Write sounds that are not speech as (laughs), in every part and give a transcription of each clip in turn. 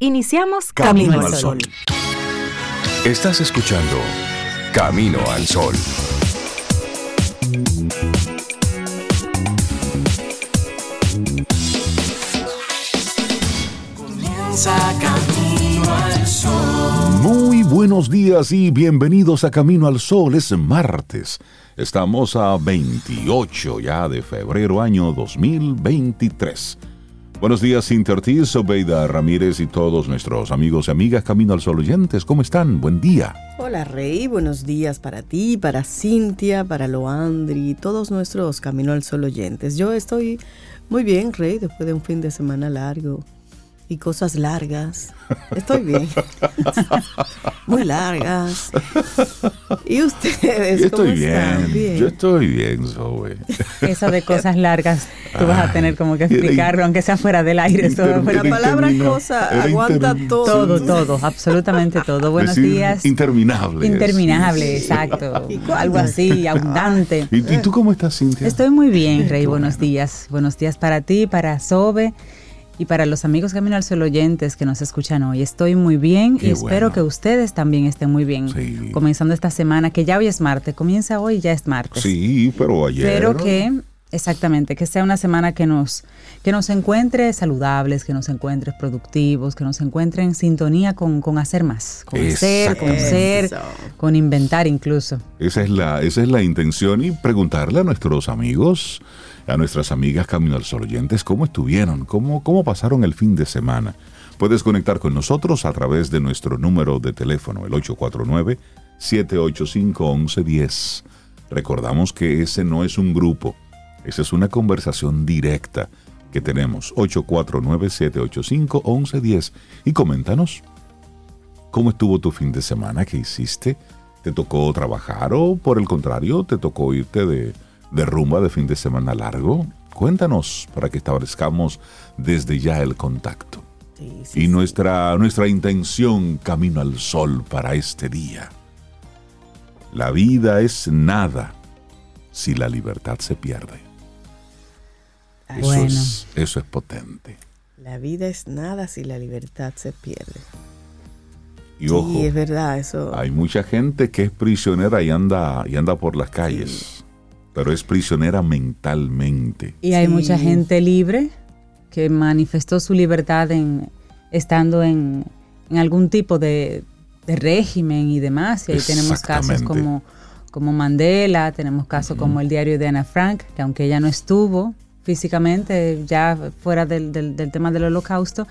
Iniciamos Camino, al Sol. Estás escuchando Camino al Sol. Comienza Camino al Sol. Muy buenos días y bienvenidos a Camino al Sol. Es martes. Estamos a 28 ya de febrero año 2023. Buenos días, Cintia Ortiz, Obeida Ramírez y todos nuestros amigos y amigas Camino al Sol oyentes. ¿Cómo están? Buen día. Hola, Rey. Buenos días para ti, para Cintia, para Loandri y todos nuestros Camino al Sol oyentes. Yo estoy muy bien, Rey, después de un fin de semana largo y cosas largas. Estoy bien. (laughs) Muy largas. ¿Y ustedes? Yo estoy cómo están? bien. Yo estoy bien, Zoe. Eso de cosas largas, tú vas a tener como que explicarlo, aunque sea fuera del aire. Todo La palabra cosa aguanta todo. todo, todo, absolutamente todo. Buenos Decir días. Interminable. Interminable, exacto. (laughs) Algo así, abundante. ¿Y, y tú cómo estás, Cintia? Estoy muy bien, Rey. Buenos días. Buenos días para ti, para Sobe y para los amigos Camino al Sol oyentes que nos escuchan hoy. Estoy muy bien Qué y espero bueno. que ustedes también estén muy bien. Sí. Comenzando esta semana, que ya hoy es martes. Comienza hoy y ya es martes. Sí, pero ayer. Pero que, exactamente, que sea una semana que nos, que nos encuentre saludables, que nos encuentre productivos, que nos encuentre en sintonía con, con hacer más, con hacer, con ser, con inventar incluso. Esa es, la, esa es la intención y preguntarle a nuestros amigos, a nuestras amigas Camino al Sol oyentes, cómo estuvieron, cómo, cómo pasaron el fin de semana. Puedes conectar con nosotros a través de nuestro número de teléfono, el 849-785-1110. Recordamos que ese no es un grupo, esa es una conversación directa que tenemos, 849-785-1110. Y coméntanos, ¿Cómo estuvo tu fin de semana? ¿Qué hiciste? ¿Te tocó trabajar o por el contrario te tocó irte de, de rumba de fin de semana largo? Cuéntanos para que establezcamos desde ya el contacto. Sí, sí, Y sí. nuestra, nuestra intención camino al sol para este día. La vida es nada si la libertad se pierde. Eso, Bueno. es, eso es potente. La vida es nada si la libertad se pierde. Y ojo, es verdad, eso. Hay mucha gente que es prisionera y anda, y anda por las calles, pero es prisionera mentalmente. Y hay Sí. mucha gente libre que manifestó su libertad en estando en, en algún tipo de, de régimen y demás. Y ahí tenemos casos como, como Mandela, tenemos casos como el diario de Ana Frank, que aunque ella no estuvo físicamente, ya fuera del, del- del tema del holocausto,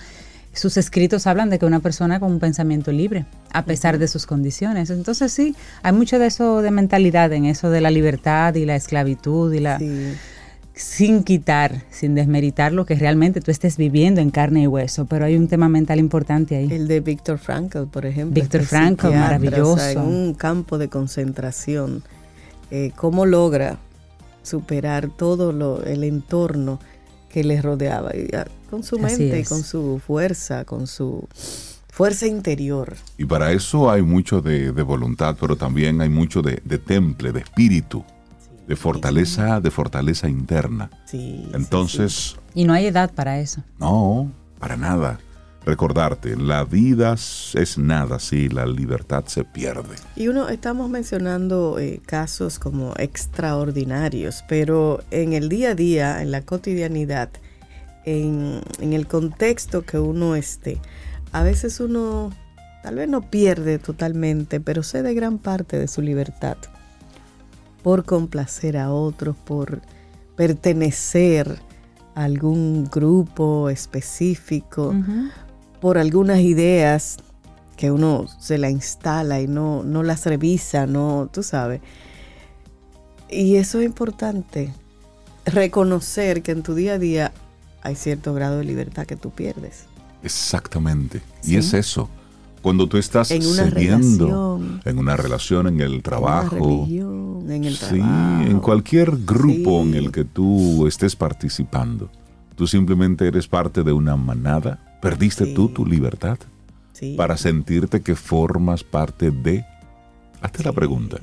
sus escritos hablan de que una persona con un pensamiento libre, a pesar de sus condiciones. Entonces sí, hay mucho de eso de mentalidad, en eso de la libertad y la esclavitud y la Sí. sin quitar, sin desmeritar lo que realmente tú estés viviendo en carne y hueso, pero hay un tema mental importante ahí. El de Víctor Frankl, por ejemplo. Víctor este Frankl, maravilloso. o sea, en un campo de concentración, eh, cómo logra superar todo lo, el entorno que le rodeaba, ah, con su mente, con su fuerza, con su fuerza interior. Y para eso hay mucho de, de voluntad, pero también hay mucho de, de temple, de espíritu, de fortaleza, de fortaleza interna. Sí, sí, Entonces, Y no hay edad para eso. no, para nada. Recordarte, la vida es nada si la libertad se pierde. Y uno, estamos mencionando eh, casos como extraordinarios, pero en el día a día, en la cotidianidad, en, en el contexto que uno esté, a veces uno tal vez no pierde totalmente, pero cede gran parte de su libertad por complacer a otros, por pertenecer a algún grupo específico por algunas ideas que uno se la instala y no, no las revisa, no, tú sabes. Y eso es importante, reconocer que en tu día a día hay cierto grado de libertad que tú pierdes. Exactamente. Sí. Y es eso. Cuando tú estás En una cediendo relación. en una relación, en el trabajo, En la religión, en el sí, trabajo. en cualquier grupo Sí. en el que tú estés participando, tú simplemente eres parte de una manada, perdiste Sí. tú tu libertad para sentirte que formas parte de. Hazte la pregunta.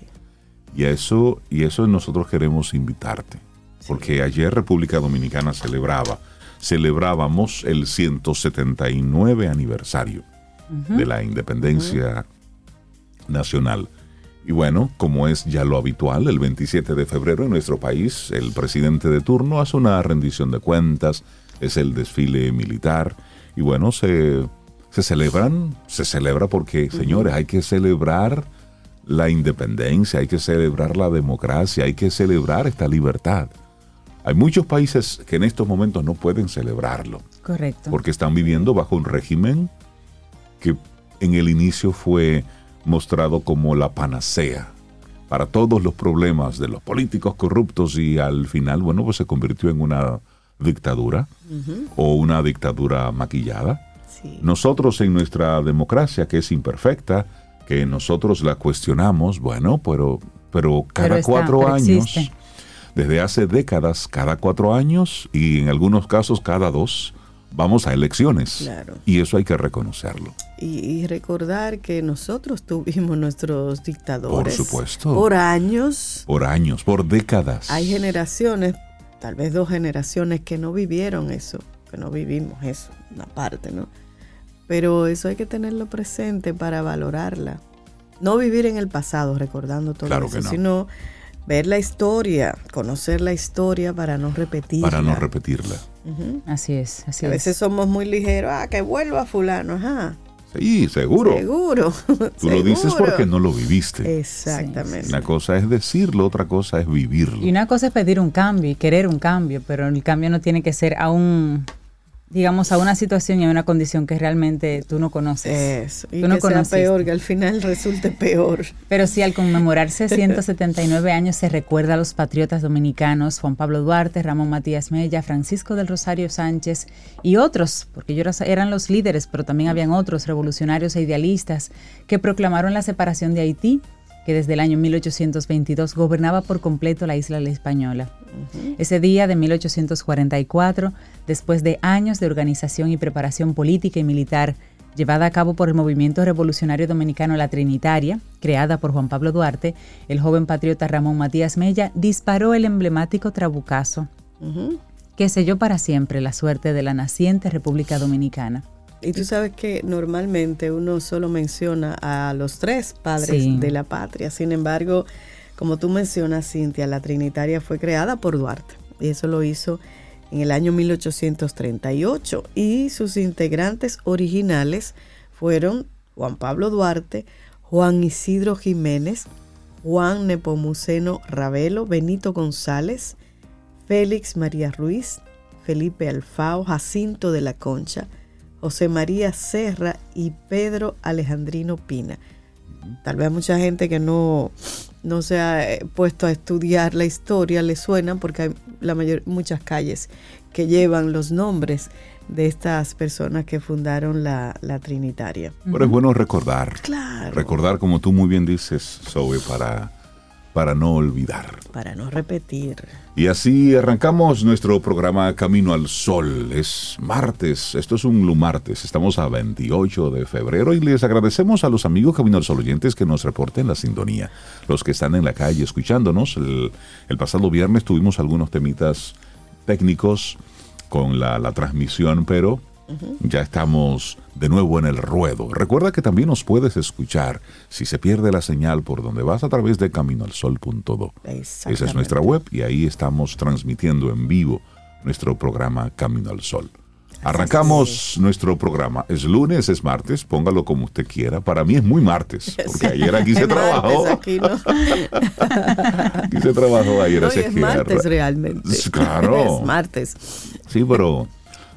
Y a eso, y eso nosotros queremos invitarte. Porque ayer República Dominicana celebraba celebrábamos el 179 aniversario de la independencia nacional. Y bueno, como es ya lo habitual, el 27 de febrero en nuestro país, el presidente de turno hace una rendición de cuentas, es el desfile militar, y bueno, se, se celebran, se celebra porque, señores, hay que celebrar la independencia, hay que celebrar la democracia, hay que celebrar esta libertad. Hay muchos países que en estos momentos no pueden celebrarlo. Correcto. Porque están viviendo bajo un régimen que en el inicio fue mostrado como la panacea para todos los problemas de los políticos corruptos y al final, bueno, pues se convirtió en una dictadura o una dictadura maquillada. Sí. Nosotros en nuestra democracia, que es imperfecta, que nosotros la cuestionamos, bueno, pero, pero cada Pero está, cuatro pero años, existe. Desde hace décadas, cada cuatro años y en algunos casos cada dos, vamos a elecciones. Claro. Y eso hay que reconocerlo. Y, y recordar que nosotros tuvimos nuestros dictadores. Por supuesto. Por años. Por años, por décadas. Hay generaciones, tal vez dos generaciones, que no vivieron eso, que no vivimos eso, una parte, ¿no? Pero eso hay que tenerlo presente para valorarla. No vivir en el pasado recordando todo Claro eso, que no. sino ver la historia, conocer la historia para no repetirla. para no repetirla. Así es, así A es. veces somos muy ligeros, ah, que vuelva fulano, ajá. Sí, seguro. Seguro. Tú lo (laughs) dices porque no lo viviste. Exactamente. Una cosa es decirlo, otra cosa es vivirlo. Y una cosa es pedir un cambio y querer un cambio, pero el cambio no tiene que ser a un, digamos, a una situación y a una condición que realmente tú no conoces. Eso. Y Tú no que sea peor, que al final resulte peor. Pero sí, al conmemorarse (laughs) 179 años se recuerda a los patriotas dominicanos Juan Pablo Duarte, Ramón Matías Mella, Francisco del Rosario Sánchez y otros, porque ellos eran los líderes, pero también habían otros revolucionarios e idealistas que proclamaron la separación de Haití, que desde el año 1822 gobernaba por completo la isla La Española. Ese día de 1844, después de años de organización y preparación política y militar llevada a cabo por el Movimiento Revolucionario Dominicano La Trinitaria, creada por Juan Pablo Duarte, el joven patriota Ramón Matías Mella disparó el emblemático trabucazo Ujú. que selló para siempre la suerte de la naciente República Dominicana. Y tú sabes que normalmente uno solo menciona a los tres padres Sí. de la patria. Sin embargo, como tú mencionas, Cintia, la Trinitaria fue creada por Duarte. Y eso lo hizo en el año 1838. Y sus integrantes originales fueron Juan Pablo Duarte, Juan Isidro Jiménez, Juan Nepomuceno Ravelo, Benito González, Félix María Ruiz, Felipe Alfao, Jacinto de la Concha, José María Serra y Pedro Alejandrino Pina. Tal vez a mucha gente que no, no se ha eh, puesto a estudiar la historia le suena porque hay la mayor, muchas calles que llevan los nombres de estas personas que fundaron la, la Trinitaria. Pero es bueno recordar. Claro. Recordar, como tú muy bien dices, Zoe, para, para no olvidar. Para no repetir. Y así arrancamos nuestro programa Camino al Sol. Es martes, esto es un martes. Estamos a 28 de febrero y les agradecemos a los amigos Camino al Sol oyentes que nos reporten la sintonía. Los que están en la calle escuchándonos. El, pasado viernes tuvimos algunos temitas técnicos con la transmisión, pero ya estamos de nuevo en el ruedo. Recuerda que también nos puedes escuchar si se pierde la señal por donde vas a través de caminoalsol.do. Esa es nuestra web y ahí estamos transmitiendo en vivo nuestro programa Camino al Sol. Arrancamos nuestro programa. Es lunes, es martes, póngalo como usted quiera. Para mí es muy martes, (laughs) porque ayer aquí se trabajó. aquí no. (laughs) Aquí se trabajó ayer. Así es martes realmente. Claro. (laughs) Es martes. Sí, pero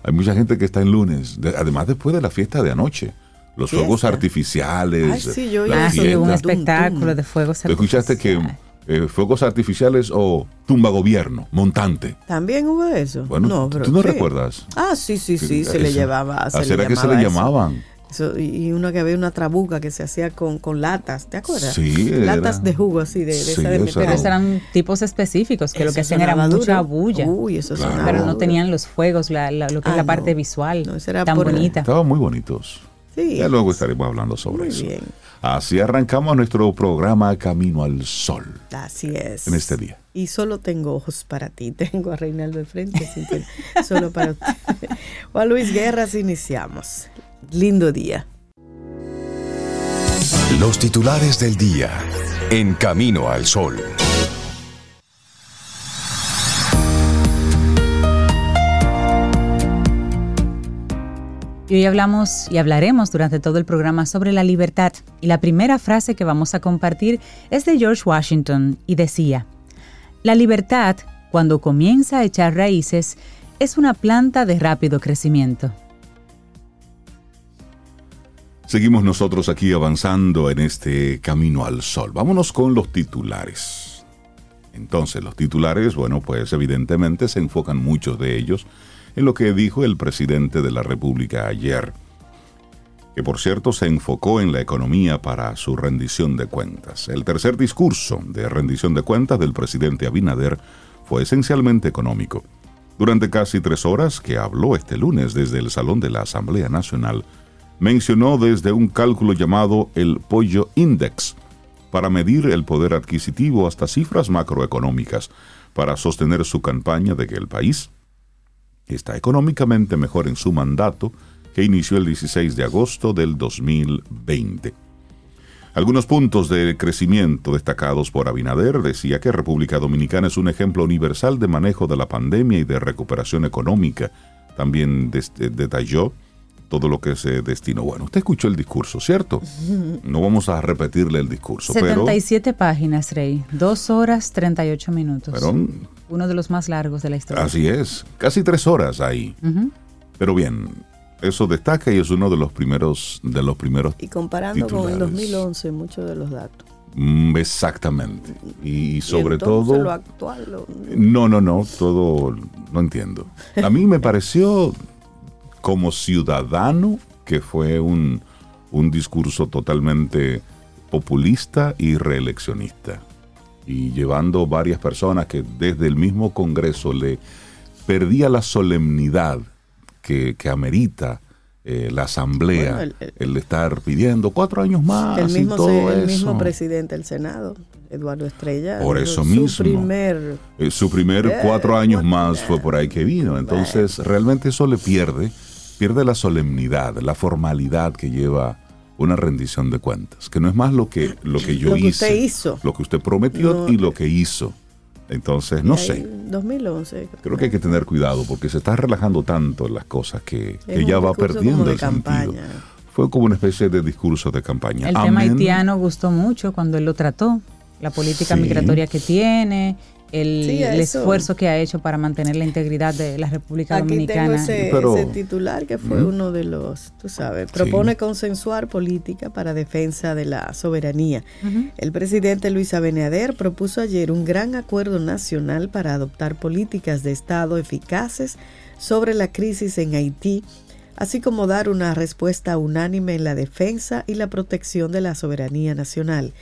hay mucha gente que está en lunes, de- además después de la fiesta de anoche. Los Fiesta. fuegos artificiales, Ay, sí, yo la Ah, de hubo un espectáculo de fuegos ¿Tú escuchaste que artificiales. eh, fuegos artificiales o tumba gobierno, montante? ¿También hubo eso? Bueno, no, ¿tú pero no sí. recuerdas? Ah, sí, sí, sí, se le llevaba. Ah, Se ¿Será le que se le eso. llamaban? Eso, y uno que había una trabuca que se hacía con, con latas, ¿te acuerdas? Sí, Latas era- de jugo así, de, de Sí, esa de meter. Pero eran tipos específicos que lo que hacían era mucha bulla. Uy, eso Claro. sonaba pero no duro. tenían los fuegos, la, la- lo que es Ah, la no. parte visual No, eso era tan por- bonita. Estaban muy bonitos. Sí. Ya luego estaremos hablando sobre Muy eso. bien. Así arrancamos nuestro programa Camino al Sol Así es. en este día. Y solo tengo ojos para ti. (laughs) Tengo a Reinaldo al frente, así que solo para usted. Juan Luis Guerras, iniciamos. Lindo día. Los titulares del día en Camino al Sol. Y hoy hablamos y hablaremos durante todo el programa sobre la libertad. Y la primera frase que vamos a compartir es de George Washington y decía, La libertad, cuando comienza a echar raíces, es una planta de rápido crecimiento. Seguimos nosotros aquí avanzando en este Camino al Sol. Vámonos con los titulares. Entonces, los titulares, bueno, pues evidentemente se enfocan muchos de ellos en lo que dijo el presidente de la República ayer, que por cierto se enfocó en la economía para su rendición de cuentas. El tercer discurso de rendición de cuentas del presidente Abinader fue esencialmente económico. Durante casi tres horas que habló este lunes desde el Salón de la Asamblea Nacional, mencionó desde un cálculo llamado el Pollo Index, para medir el poder adquisitivo hasta cifras macroeconómicas, para sostener su campaña de que el país está económicamente mejor en su mandato que inició el 16 de agosto del 2020. Algunos puntos de crecimiento destacados por Abinader decía que República Dominicana es un ejemplo universal de manejo de la pandemia y de recuperación económica. También detalló todo lo que se destinó. Bueno, usted escuchó el discurso, ¿cierto? No vamos a repetirle el discurso, pero 77 páginas, Rey. Dos horas 38 minutos. Fueron- Uno de los más largos de la historia. así es, casi tres horas ahí. Ujú. Pero bien, eso destaca y es uno de los primeros, de los primeros Y comparando con el Titulares. 2011, muchos de los datos. Mm, Exactamente. Y, Y sobre entonces todo... Lo actual, lo- No, no, no, todo no entiendo. A mí me pareció como ciudadano que fue un, un discurso totalmente populista y reeleccionista. Y llevando varias personas que desde el mismo Congreso le perdía la solemnidad que, que amerita eh, la Asamblea, Bueno, el, el- el- estar pidiendo cuatro años más el, mismo, y todo el eso. mismo presidente del Senado, Eduardo Estrella. Por eso su mismo. primer Eh, su primer cuatro años más fue por ahí que vino. Entonces, realmente eso le pierde, pierde la solemnidad, la formalidad que lleva una rendición de cuentas, que no es más lo que, lo que yo Lo que hice, usted hizo. lo que usted prometió No. y lo que hizo. Entonces, no sé, 2011. creo que hay que tener cuidado porque se está relajando tanto en las cosas que, que ya va perdiendo el sentido. Fue como una especie de discurso de campaña. El tema haitiano gustó mucho cuando él lo trató. La política Sí. migratoria que tiene, el, Sí, el eso. esfuerzo que ha hecho para mantener la integridad de la República Aquí tengo Dominicana. ese, Pero- ese titular que fue Ujú. uno de los, tú sabes, propone consensuar política para defensa de la soberanía. El presidente Luis Abinader propuso ayer un gran acuerdo nacional para adoptar políticas de Estado eficaces sobre la crisis en Haití, así como dar una respuesta unánime en la defensa y la protección de la soberanía nacional.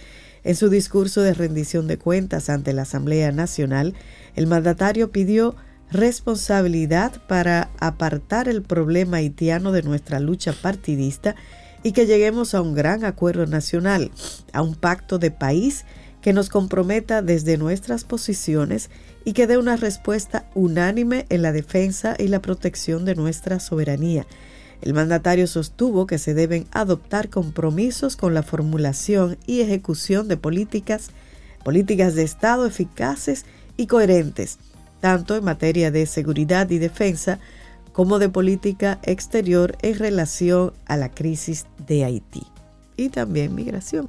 En su discurso de rendición de cuentas ante la Asamblea Nacional, el mandatario pidió responsabilidad para apartar el problema haitiano de nuestra lucha partidista y que lleguemos a un gran acuerdo nacional, a un pacto de país que nos comprometa desde nuestras posiciones y que dé una respuesta unánime en la defensa y la protección de nuestra soberanía. El mandatario sostuvo que se deben adoptar compromisos con la formulación y ejecución de políticas, políticas de Estado eficaces y coherentes, tanto en materia de seguridad y defensa como de política exterior en relación a la crisis de Haití y también migración.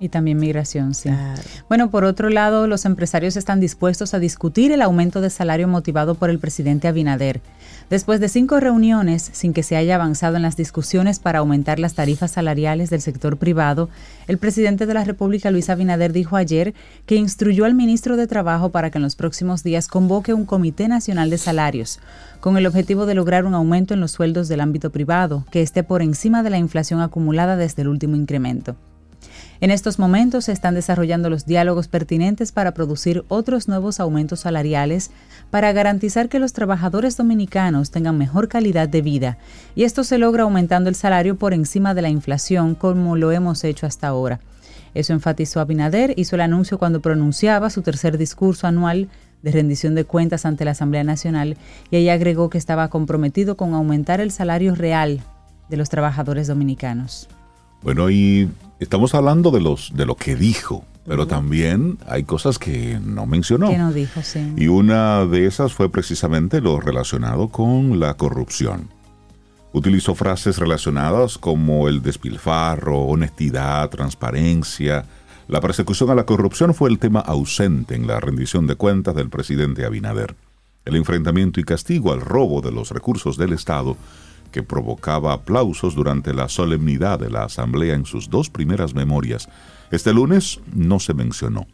Y también migración, sí. Claro. Bueno, por otro lado, los empresarios están dispuestos a discutir el aumento de salario motivado por el presidente Abinader. Después de cinco reuniones sin que se haya avanzado en las discusiones para aumentar las tarifas salariales del sector privado, el presidente de la República, Luis Abinader, dijo ayer que instruyó al ministro de Trabajo para que en los próximos días convoque un Comité Nacional de Salarios, con el objetivo de lograr un aumento en los sueldos del ámbito privado, que esté por encima de la inflación acumulada desde el último incremento. En estos momentos se están desarrollando los diálogos pertinentes para producir otros nuevos aumentos salariales para garantizar que los trabajadores dominicanos tengan mejor calidad de vida, y esto se logra aumentando el salario por encima de la inflación como lo hemos hecho hasta ahora. Eso enfatizó Abinader, hizo el anuncio cuando pronunciaba su tercer discurso anual de rendición de cuentas ante la Asamblea Nacional y ahí agregó que estaba comprometido con aumentar el salario real de los trabajadores dominicanos. Bueno, y estamos hablando de los de lo que dijo, pero también hay cosas que no mencionó. Que no dijo, sí. Y una de esas fue precisamente lo relacionado con la corrupción. Utilizó frases relacionadas como el despilfarro, honestidad, transparencia. La persecución a la corrupción fue el tema ausente en la rendición de cuentas del presidente Abinader. El enfrentamiento y castigo al robo de los recursos del Estado que provocaba aplausos durante la solemnidad de la Asamblea en sus dos primeras memorias, este lunes no se mencionó,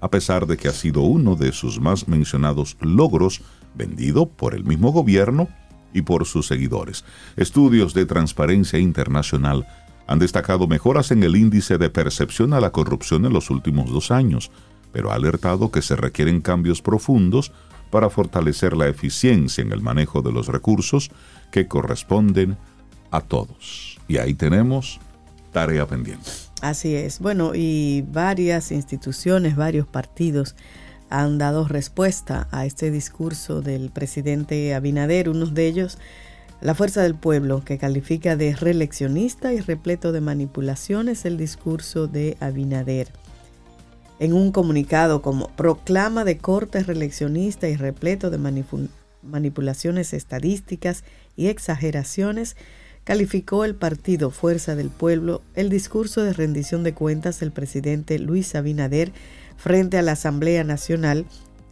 a pesar de que ha sido uno de sus más mencionados logros vendido por el mismo gobierno y por sus seguidores. Estudios de transparencia internacional han destacado mejoras en el índice de percepción a la corrupción en los últimos dos años, pero ha alertado que se requieren cambios profundos para fortalecer la eficiencia en el manejo de los recursos que corresponden a todos. Y ahí tenemos tarea pendiente. Así es. Bueno, y varias instituciones, varios partidos han dado respuesta a este discurso del presidente Abinader, unos de ellos la Fuerza del Pueblo, que califica de reeleccionista y repleto de manipulaciones el discurso de Abinader. En un comunicado como proclama de corte reeleccionista y repleto de manipulaciones estadísticas y exageraciones, calificó el partido Fuerza del Pueblo el discurso de rendición de cuentas del presidente Luis Abinader frente a la Asamblea Nacional,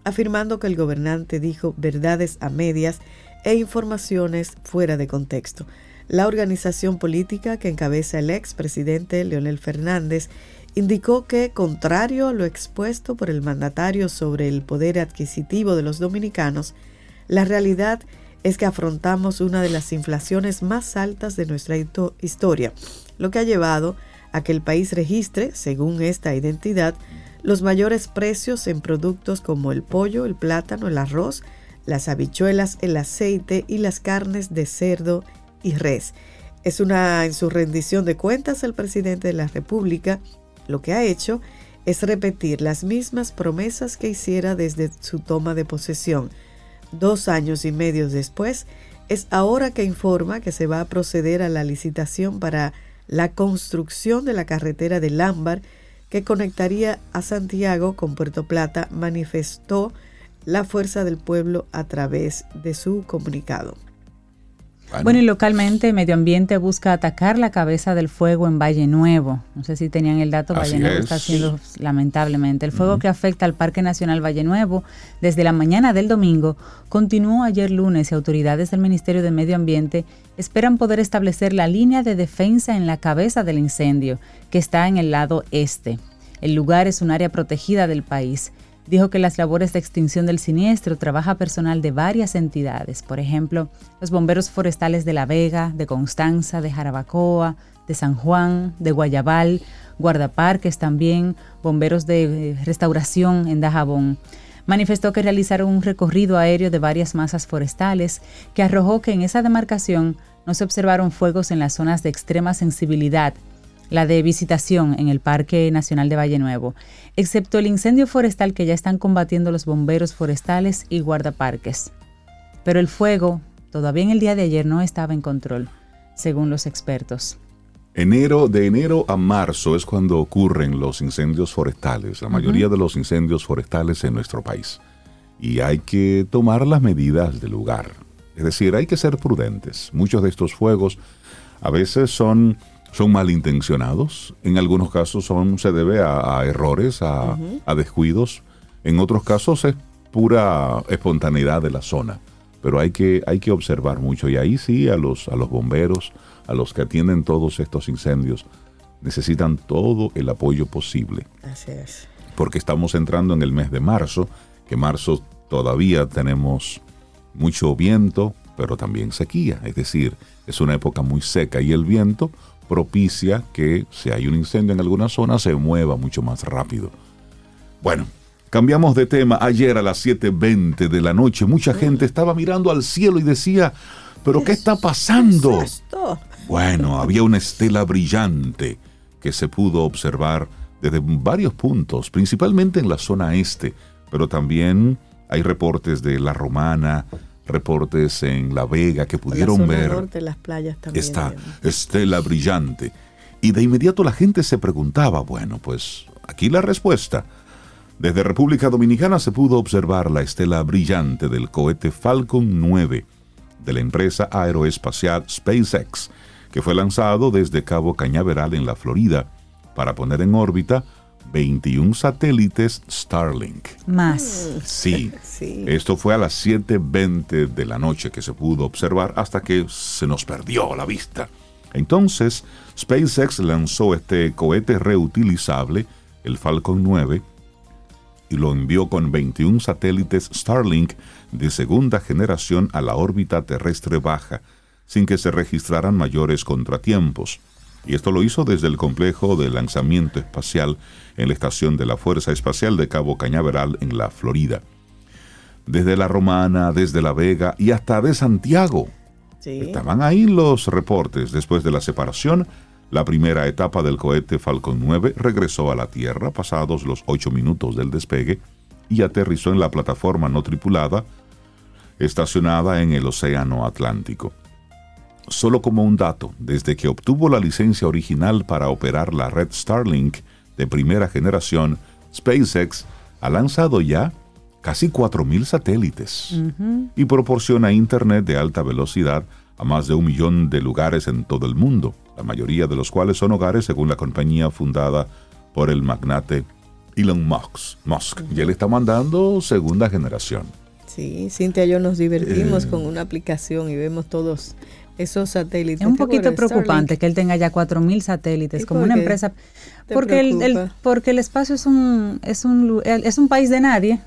afirmando que el gobernante dijo verdades a medias e informaciones fuera de contexto. La organización política que encabeza el expresidente Leonel Fernández indicó que, contrario a lo expuesto por el mandatario sobre el poder adquisitivo de los dominicanos, la realidad es que afrontamos una de las inflaciones más altas de nuestra historia, lo que ha llevado a que el país registre, según esta identidad, los mayores precios en productos como el pollo, el plátano, el arroz, las habichuelas, el aceite y las carnes de cerdo y res. Es una en su rendición de cuentas el presidente de la República lo que ha hecho es repetir las mismas promesas que hiciera desde su toma de posesión. Dos años y medio después, es ahora que informa que se va a proceder a la licitación para la construcción de la carretera del Ámbar que conectaría a Santiago con Puerto Plata, manifestó la fuerza del pueblo a través de su comunicado. Bueno. y localmente Medio Ambiente busca atacar la cabeza del fuego en Valle Nuevo. No sé si tenían el dato, Valle Nuevo está haciendo lamentablemente. El fuego que afecta al Parque Nacional Valle Nuevo desde la mañana del domingo continuó ayer lunes y autoridades del Ministerio de Medio Ambiente esperan poder establecer la línea de defensa en la cabeza del incendio, que está en el lado este. El lugar es un área protegida del país dijo que las labores de extinción del siniestro trabaja personal de varias entidades, por ejemplo, los bomberos forestales de La Vega, de Constanza, de Jarabacoa, de San Juan, de Guayabal, guardaparques también, bomberos de eh, restauración en Dajabón. Manifestó que realizaron un recorrido aéreo de varias masas forestales que arrojó que en esa demarcación no se observaron fuegos en las zonas de extrema sensibilidad la de visitación en el Parque Nacional de Valle Nuevo, excepto el incendio forestal que ya están combatiendo los bomberos forestales y guardaparques. Pero el fuego, todavía en el día de ayer, no estaba en control, según los expertos. Enero, de enero a marzo es cuando ocurren los incendios forestales, la mayoría de los incendios forestales en nuestro país. Y hay que tomar las medidas del lugar. Es decir, hay que ser prudentes. Muchos de estos fuegos a veces son son malintencionados, en algunos casos son, se debe a, errores, a, descuidos, en otros casos es pura espontaneidad de la zona, pero hay que, hay que observar mucho. Y ahí sí a los, a los bomberos, a los que atienden todos estos incendios, necesitan todo el apoyo posible. Así es. Porque estamos entrando en el mes de marzo, que marzo todavía tenemos mucho viento, pero también sequía, es decir, es una época muy seca y el viento propicia que si hay un incendio en alguna zona se mueva mucho más rápido. Bueno, cambiamos de tema. Ayer a las 7.20 de la noche mucha gente estaba mirando al cielo y decía, pero ¿qué está pasando? Bueno, había una estela brillante que se pudo observar desde varios puntos, principalmente en la zona este, pero también hay reportes de La Romana, reportes en La Vega que pudieron la zona ver norte, las playas también. esta estela brillante. Y de inmediato la gente se preguntaba, bueno, pues aquí la respuesta. Desde República Dominicana se pudo observar la estela brillante del cohete Falcon 9 de la empresa aeroespacial SpaceX, que fue lanzado desde Cabo Cañaveral en la Florida para poner en órbita 21 satélites Starlink. Más. Sí, (laughs) Sí. esto fue a las 7.20 de la noche que se pudo observar hasta que se nos perdió la vista. Entonces, SpaceX lanzó este cohete reutilizable, el Falcon 9, y lo envió con 21 satélites Starlink de segunda generación a la órbita terrestre baja, sin que se registraran mayores contratiempos. Y esto lo hizo desde el complejo de lanzamiento espacial en la estación de la Fuerza Espacial de Cabo Cañaveral en la Florida. Desde La Romana, desde La Vega y hasta de Santiago. Sí. Estaban ahí los reportes. Después de la separación, la primera etapa del cohete Falcon 9 regresó a la Tierra pasados los ocho minutos del despegue y aterrizó en la plataforma no tripulada estacionada en el Océano Atlántico. Solo como un dato, desde que obtuvo la licencia original para operar la red Starlink de primera generación, SpaceX ha lanzado ya casi 4.000 satélites y proporciona Internet de alta velocidad a más de un millón de lugares en todo el mundo, la mayoría de los cuales son hogares según la compañía fundada por el magnate Elon Musk. Musk. Y él está mandando segunda generación. Sí, Cintia y yo nos divertimos Eh. con una aplicación y vemos todos esos satélites. Es un poquito preocupante Starlink. que él tenga ya 4.000 satélites ¿Y como una empresa. Porque el, el- porque el espacio es un, es, un, es un país de nadie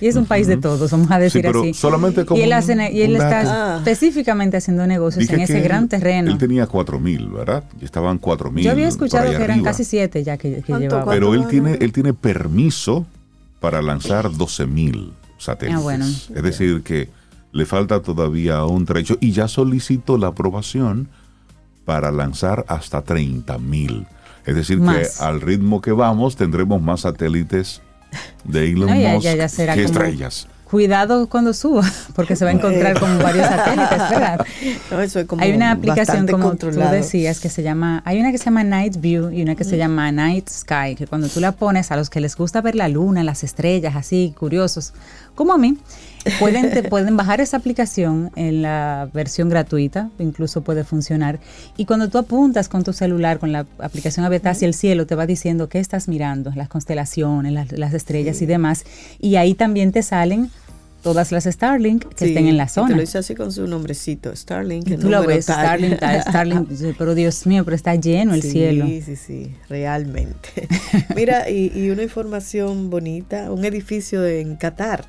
y es un país de todos, vamos a decir Sí, pero así. solamente como y él, hace y está. Ah. específicamente haciendo negocios Dije en ese gran terreno. Él tenía 4.000, ¿verdad? Y estaban 4.000. Yo había escuchado que eran arriba. casi siete ya que, que ¿Cuánto, llevaba. Pero él tiene, él tiene permiso para lanzar 12.000 satélites. Ah, bueno. Es decir, que le falta todavía un trecho y ya solicitó la aprobación para lanzar hasta 30.000. Es decir, Más. que al ritmo que vamos tendremos más satélites de Elon No, Musk ya- ya será que como- estrellas. Cuidado cuando suba, porque se va a encontrar con varios satélites, ¿verdad? (laughs) No, eso es como hay una aplicación, como controlado. tú decías, que se llama, hay una que se llama Night View y una que se llama Night Sky, que cuando tú la pones a los que les gusta ver la luna, las estrellas, así, curiosos, como a mí, pueden, te pueden bajar esa aplicación en la versión gratuita, incluso puede funcionar. Y cuando tú apuntas con tu celular, con la aplicación abierta hacia el cielo, te va diciendo qué estás mirando, las constelaciones, las, las estrellas y demás. Y ahí también te salen todas las Starlink que Sí, estén en la zona. Te lo dice así con su nombrecito, Starlink. El tú lo ves, tal. Starlink, tal, (laughs) Starlink, dices, pero Dios mío, pero está lleno el sí, cielo. Sí, sí, realmente. (laughs) Mira, y, y una información bonita, un edificio en Qatar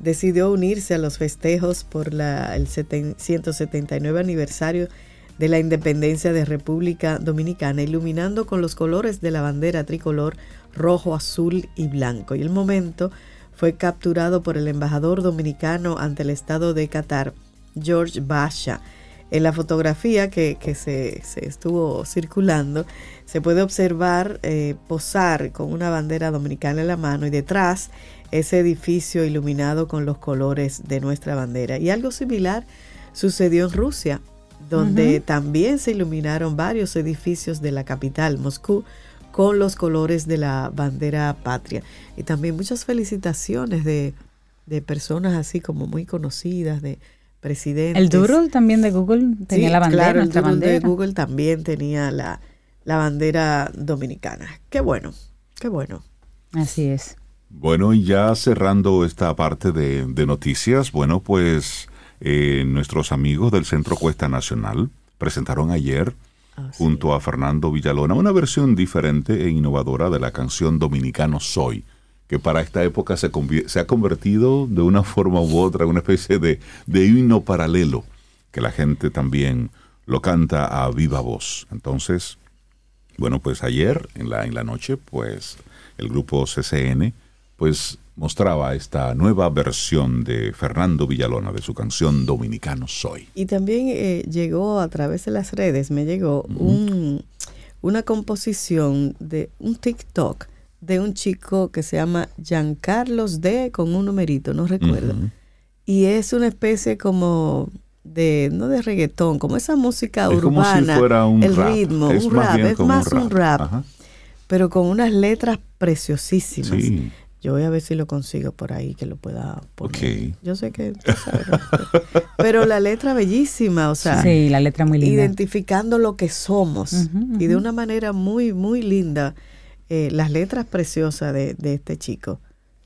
decidió unirse a los festejos por el seten- 179 aniversario de la independencia de República Dominicana, iluminando con los colores de la bandera tricolor rojo, azul y blanco. Y el momento fue capturado por el embajador dominicano ante el Estado de Qatar, George Basha. En la fotografía que, que se, se estuvo circulando, se puede observar eh, posar con una bandera dominicana en la mano y detrás ese edificio iluminado con los colores de nuestra bandera. Y algo similar sucedió en Rusia, donde también se iluminaron varios edificios de la capital, Moscú, con los colores de la bandera patria. Y también muchas felicitaciones de, de personas así como muy conocidas, de presidentes. El doodle también de Google tenía Sí, la bandera, Claro, el nuestra doodle bandera. de Google también tenía la, la bandera dominicana. Qué bueno, qué bueno. Así es. Bueno, y ya cerrando esta parte de, de noticias, bueno, pues eh, nuestros amigos del Centro Cuesta Nacional presentaron ayer, Ah, sí. junto a Fernando Villalona, una versión diferente e innovadora de la canción Dominicano Soy, que para esta época se, se ha convertido de una forma u otra en una especie de, de himno paralelo, que la gente también lo canta a viva voz. Entonces, bueno, pues ayer en la, en la noche, pues el grupo CCN, pues mostraba esta nueva versión de Fernando Villalona de su canción Dominicano Soy. Y también eh, llegó a través de las redes, me llegó un, una composición de un TikTok de un chico que se llama Giancarlos D con un numerito, no recuerdo. Y es una especie como de, no de reggaetón, como esa música Es como si urbana, fuera un el rap. ritmo, Es un rap, es más un rap. rap, pero con unas letras preciosísimas. Sí. Yo voy a ver si lo consigo por ahí, que lo pueda poner. Ok. Yo sé que tú sabes, ¿no? pero la letra bellísima, o sea, Sí, la letra muy linda. identificando lo que somos y de una manera muy, muy linda. eh, las letras preciosas de, de este chico.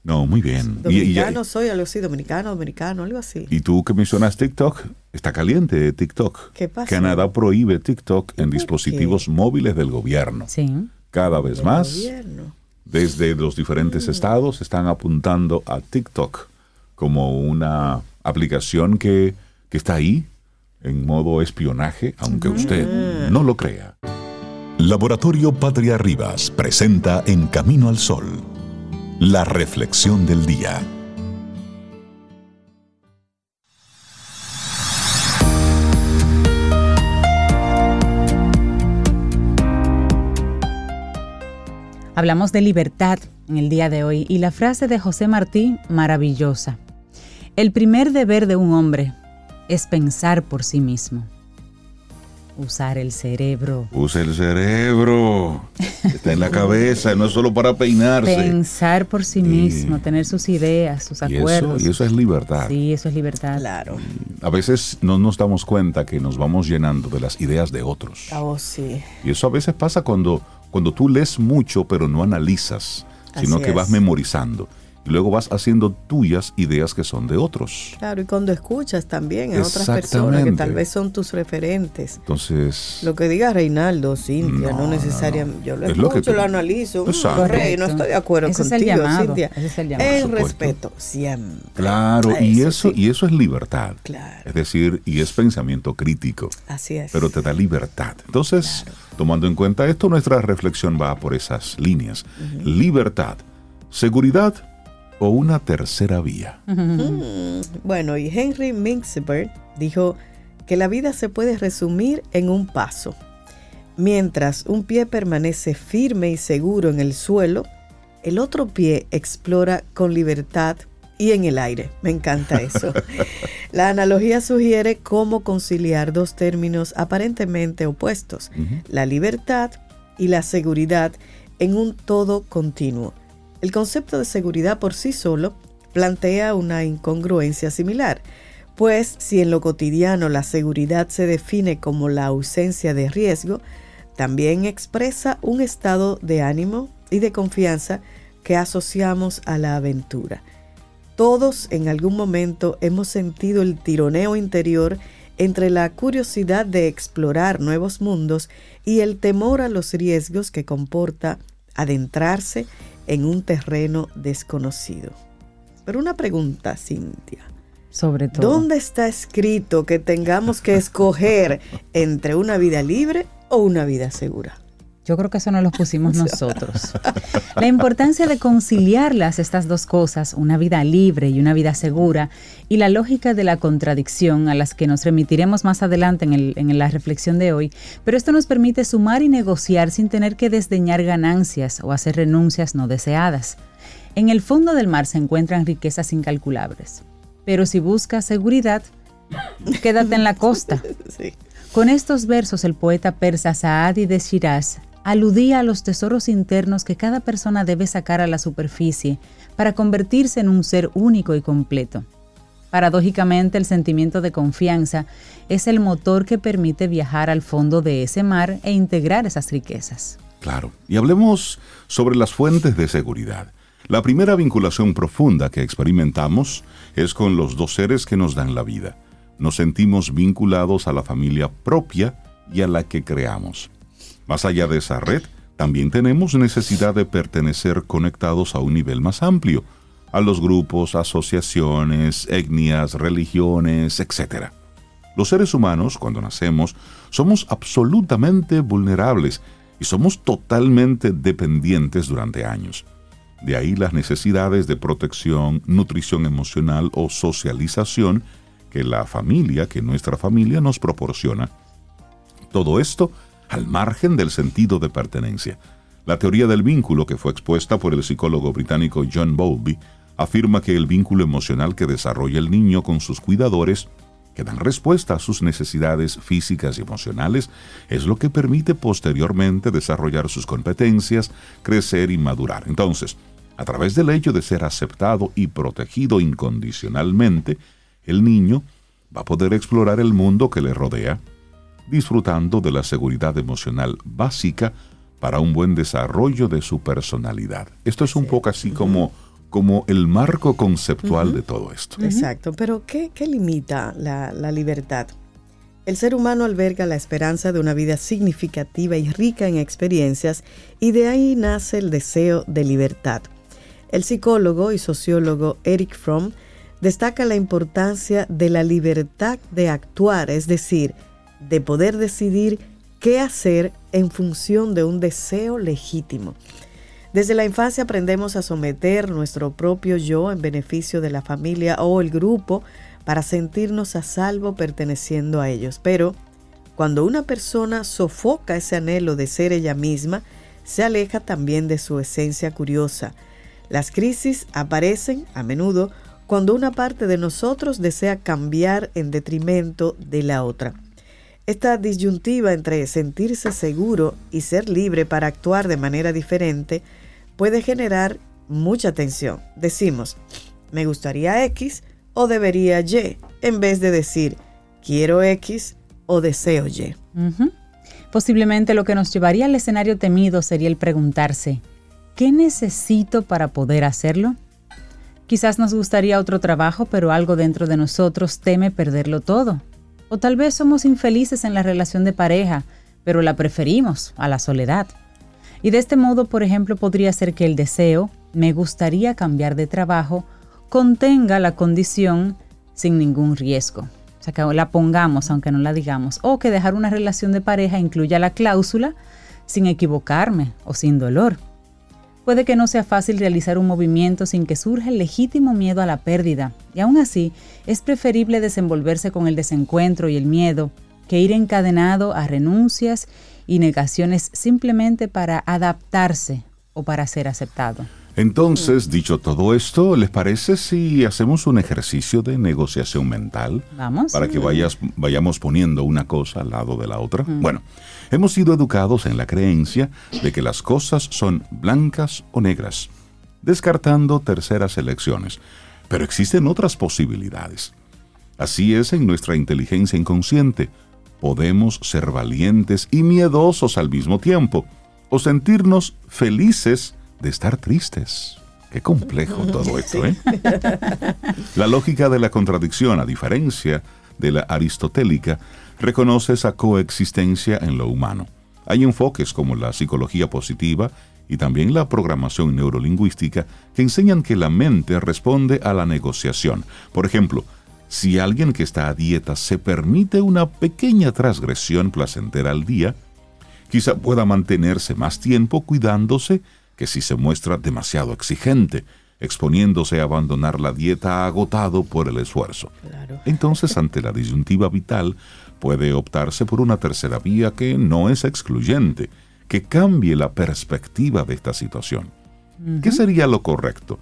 No, muy bien. Y- y- Dominicano soy, algo así, dominicano, dominicano, algo así. Y tú que mencionas TikTok, está caliente TikTok. ¿Qué pasó? Canadá prohíbe TikTok en dispositivos móviles del gobierno. Sí. Cada vez más, gobierno. Desde los Mm. diferentes estados, están apuntando a TikTok como una aplicación que, que está ahí en modo espionaje, aunque usted no lo crea. Laboratorio Patria Rivas presenta En Camino al Sol, la reflexión del día. Hablamos de libertad en el día de hoy y la frase de José Martí, maravillosa. El primer deber de un hombre es pensar por sí mismo. Usar el cerebro. Use el cerebro. Está en la cabeza, no es solo para peinarse. Pensar por sí mismo, tener sus ideas, sus Y eso, acuerdos. y eso es libertad. Sí, eso es libertad. Claro. A veces no nos damos cuenta que nos vamos llenando de las ideas de otros. Oh, sí. Y eso a veces pasa cuando, cuando tú lees mucho pero no analizas, sino Así que vas memorizando. Y luego vas haciendo tuyas ideas que son de otros. Claro, y cuando escuchas también a otras personas que tal vez son tus referentes. Entonces, Lo que diga Reinaldo, Cintia, no, No, no, necesariamente. Yo lo Es lo que escucho, lo analizo. Mm, Exacto. Rey, no estoy de acuerdo Ese es el contigo, llamado, Cintia. ese es el llamado. En respeto, siempre. claro, y eso sí. y eso es libertad. Claro. Es decir, y es pensamiento crítico, Así es. pero te da libertad. Entonces, tomando en cuenta esto, nuestra reflexión va por esas líneas. Libertad, seguridad o una tercera vía. Mm, Bueno, y Henry Mintzberg dijo que la vida se puede resumir en un paso. Mientras un pie permanece firme y seguro en el suelo, el otro pie explora con libertad y en el aire. Me encanta eso. (laughs) La analogía sugiere cómo conciliar dos términos aparentemente opuestos, la libertad y la seguridad en un todo continuo. El concepto de seguridad por sí solo plantea una incongruencia similar, pues si en lo cotidiano la seguridad se define como la ausencia de riesgo, también expresa un estado de ánimo y de confianza que asociamos a la aventura. Todos en algún momento hemos sentido el tironeo interior entre la curiosidad de explorar nuevos mundos y el temor a los riesgos que comporta adentrarse en un terreno desconocido. Pero una pregunta, Cintia. Sobre todo. ¿Dónde está escrito que tengamos que escoger entre una vida libre o una vida segura? Yo creo que eso no lo pusimos (laughs) nosotros. La importancia de conciliarlas, estas dos cosas, una vida libre y una vida segura, y la lógica de la contradicción a las que nos remitiremos más adelante en, el- en la reflexión de hoy, pero esto nos permite sumar y negociar sin tener que desdeñar ganancias o hacer renuncias no deseadas. En el fondo del mar se encuentran riquezas incalculables, pero si buscas seguridad, quédate en la costa. (laughs) Sí. Con estos versos el poeta persa Saadi de Shiraz aludía a los tesoros internos que cada persona debe sacar a la superficie para convertirse en un ser único y completo. Paradójicamente, el sentimiento de confianza es el motor que permite viajar al fondo de ese mar e integrar esas riquezas. Claro. Y hablemos sobre las fuentes de seguridad. La primera vinculación profunda que experimentamos es con los dos seres que nos dan la vida. Nos sentimos vinculados a la familia propia y a la que creamos. Más allá de esa red, también tenemos necesidad de pertenecer conectados a un nivel más amplio, a los grupos, asociaciones, etnias, religiones, etc. Los seres humanos, cuando nacemos, somos absolutamente vulnerables y somos totalmente dependientes durante años. De ahí las necesidades de protección, nutrición emocional o socialización que la familia, que nuestra familia nos proporciona. Todo esto al margen del sentido de pertenencia. La teoría del vínculo, que fue expuesta por el psicólogo británico John Bowlby, afirma que el vínculo emocional que desarrolla el niño con sus cuidadores, que dan respuesta a sus necesidades físicas y emocionales, es lo que permite posteriormente desarrollar sus competencias, crecer y madurar. Entonces, a través del hecho de ser aceptado y protegido incondicionalmente, el niño va a poder explorar el mundo que le rodea, disfrutando de la seguridad emocional básica para un buen desarrollo de su personalidad. Esto es un poco así como, como el marco conceptual de todo esto. Exacto, pero ¿qué, limita la, la libertad? El ser humano alberga la esperanza de una vida significativa y rica en experiencias y de ahí nace el deseo de libertad. El psicólogo y sociólogo Eric Fromm destaca la importancia de la libertad de actuar, es decir, de poder decidir qué hacer en función de un deseo legítimo. Desde la infancia aprendemos a someter nuestro propio yo en beneficio de la familia o el grupo para sentirnos a salvo perteneciendo a ellos. Pero cuando una persona sofoca ese anhelo de ser ella misma, se aleja también de su esencia curiosa. Las crisis aparecen a menudo cuando una parte de nosotros desea cambiar en detrimento de la otra. Esta disyuntiva entre sentirse seguro y ser libre para actuar de manera diferente puede generar mucha tensión. Decimos, me gustaría X o debería Y, en vez de decir, quiero X o deseo Y. Posiblemente lo que nos llevaría al escenario temido sería el preguntarse, ¿qué necesito para poder hacerlo? Quizás nos gustaría otro trabajo, pero algo dentro de nosotros teme perderlo todo. O tal vez somos infelices en la relación de pareja, pero la preferimos a la soledad. Y de este modo, por ejemplo, podría ser que el deseo, me gustaría cambiar de trabajo, contenga la condición sin ningún riesgo. O sea, que la pongamos aunque no la digamos. O que dejar una relación de pareja incluya la cláusula sin equivocarme o sin dolor. Puede que no sea fácil realizar un movimiento sin que surja el legítimo miedo a la pérdida, y aún así es preferible desenvolverse con el desencuentro y el miedo que ir encadenado a renuncias y negaciones simplemente para adaptarse o para ser aceptado. Entonces, dicho todo esto, ¿les parece si hacemos un ejercicio de negociación mental? Vamos. Para que vayas, vayamos poniendo una cosa al lado de la otra. Bueno, hemos sido educados en la creencia de que las cosas son blancas o negras, descartando terceras elecciones. Pero existen otras posibilidades. Así es en nuestra inteligencia inconsciente. Podemos ser valientes y miedosos al mismo tiempo, o sentirnos felices de estar tristes. Qué complejo (laughs) todo esto, ¿eh? (laughs) La lógica de la contradicción, a diferencia de la aristotélica, reconoce esa coexistencia en lo humano. Hay enfoques como la psicología positiva y también la programación neurolingüística que enseñan que la mente responde a la negociación. Por ejemplo, si alguien que está a dieta se permite una pequeña transgresión placentera al día, quizá pueda mantenerse más tiempo cuidándose que si se muestra demasiado exigente, exponiéndose a abandonar la dieta agotado por el esfuerzo. Entonces, (laughs) ante la disyuntiva vital, puede optarse por una tercera vía que no es excluyente, que cambie la perspectiva de esta situación. ¿Qué sería lo correcto?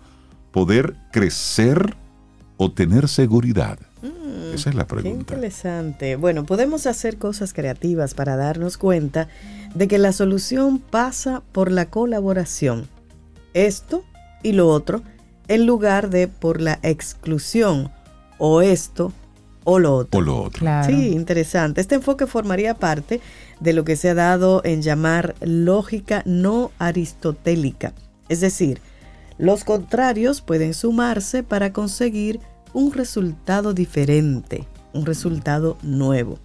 ¿Poder crecer o tener seguridad? Mm, Esa es la pregunta. Qué interesante. Bueno, podemos hacer cosas creativas para darnos cuenta de que la solución pasa por la colaboración. Esto y lo otro, en lugar de por la exclusión o esto o lo otro. O lo otro. Sí, interesante. Este enfoque formaría parte de lo que se ha dado en llamar lógica no aristotélica. Es decir, los contrarios pueden sumarse para conseguir un resultado diferente, un resultado nuevo.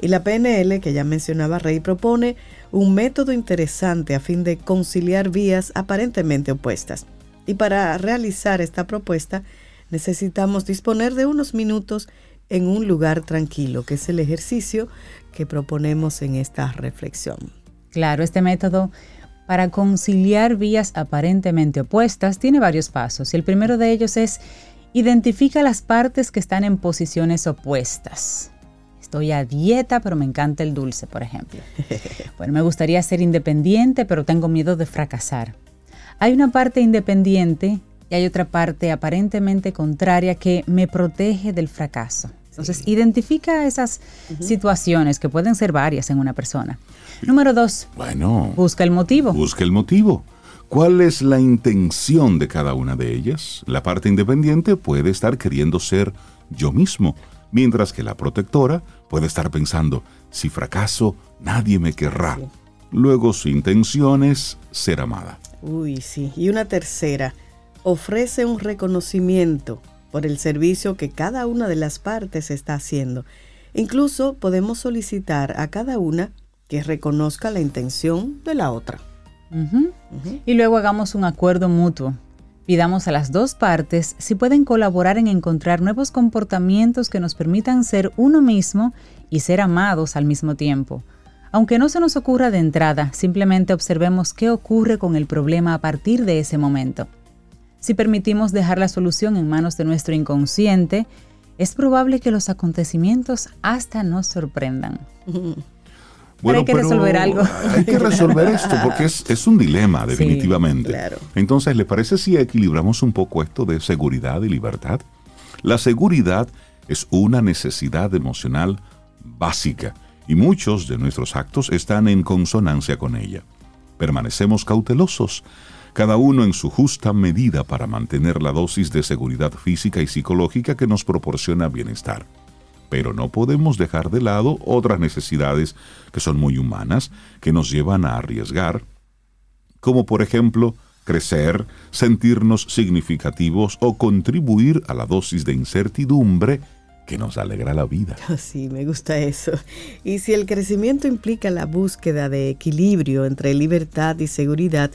Y la PNL, que ya mencionaba Rey, propone un método interesante a fin de conciliar vías aparentemente opuestas. Y para realizar esta propuesta necesitamos disponer de unos minutos en un lugar tranquilo, que es el ejercicio que proponemos en esta reflexión. Claro, este método para conciliar vías aparentemente opuestas tiene varios pasos y el primero de ellos es identifica las partes que están en posiciones opuestas. Estoy a dieta, pero me encanta el dulce, por ejemplo. (laughs) Bueno, me gustaría ser independiente, pero tengo miedo de fracasar. Hay una parte independiente y hay otra parte aparentemente contraria que me protege del fracaso. Entonces, identifica esas situaciones que pueden ser varias en una persona. Número dos. Bueno. Busca el motivo. Busca el motivo. ¿Cuál es la intención de cada una de ellas? La parte independiente puede estar queriendo ser yo mismo, mientras que la protectora puede estar pensando, si fracaso, nadie me querrá. Luego su intención es ser amada. Uy, sí. Y una tercera, ofrece un reconocimiento por el servicio que cada una de las partes está haciendo. Incluso podemos solicitar a cada una que reconozca la intención de la otra. Y luego hagamos un acuerdo mutuo. Pidamos a las dos partes si pueden colaborar en encontrar nuevos comportamientos que nos permitan ser uno mismo y ser amados al mismo tiempo. Aunque no se nos ocurra de entrada, simplemente observemos qué ocurre con el problema a partir de ese momento. Si permitimos dejar la solución en manos de nuestro inconsciente, es probable que los acontecimientos hasta nos sorprendan. (laughs) Bueno, hay que resolver algo. Hay que resolver esto porque es, un dilema, definitivamente. Entonces, ¿le parece si equilibramos un poco esto de seguridad y libertad? La seguridad es una necesidad emocional básica y muchos de nuestros actos están en consonancia con ella. Permanecemos cautelosos, cada uno en su justa medida para mantener la dosis de seguridad física y psicológica que nos proporciona bienestar. Pero no podemos dejar de lado otras necesidades que son muy humanas, que nos llevan a arriesgar, como por ejemplo crecer, sentirnos significativos o contribuir a la dosis de incertidumbre que nos alegra la vida. (laughs) Sí, me gusta eso. Y si el crecimiento implica la búsqueda de equilibrio entre libertad y seguridad,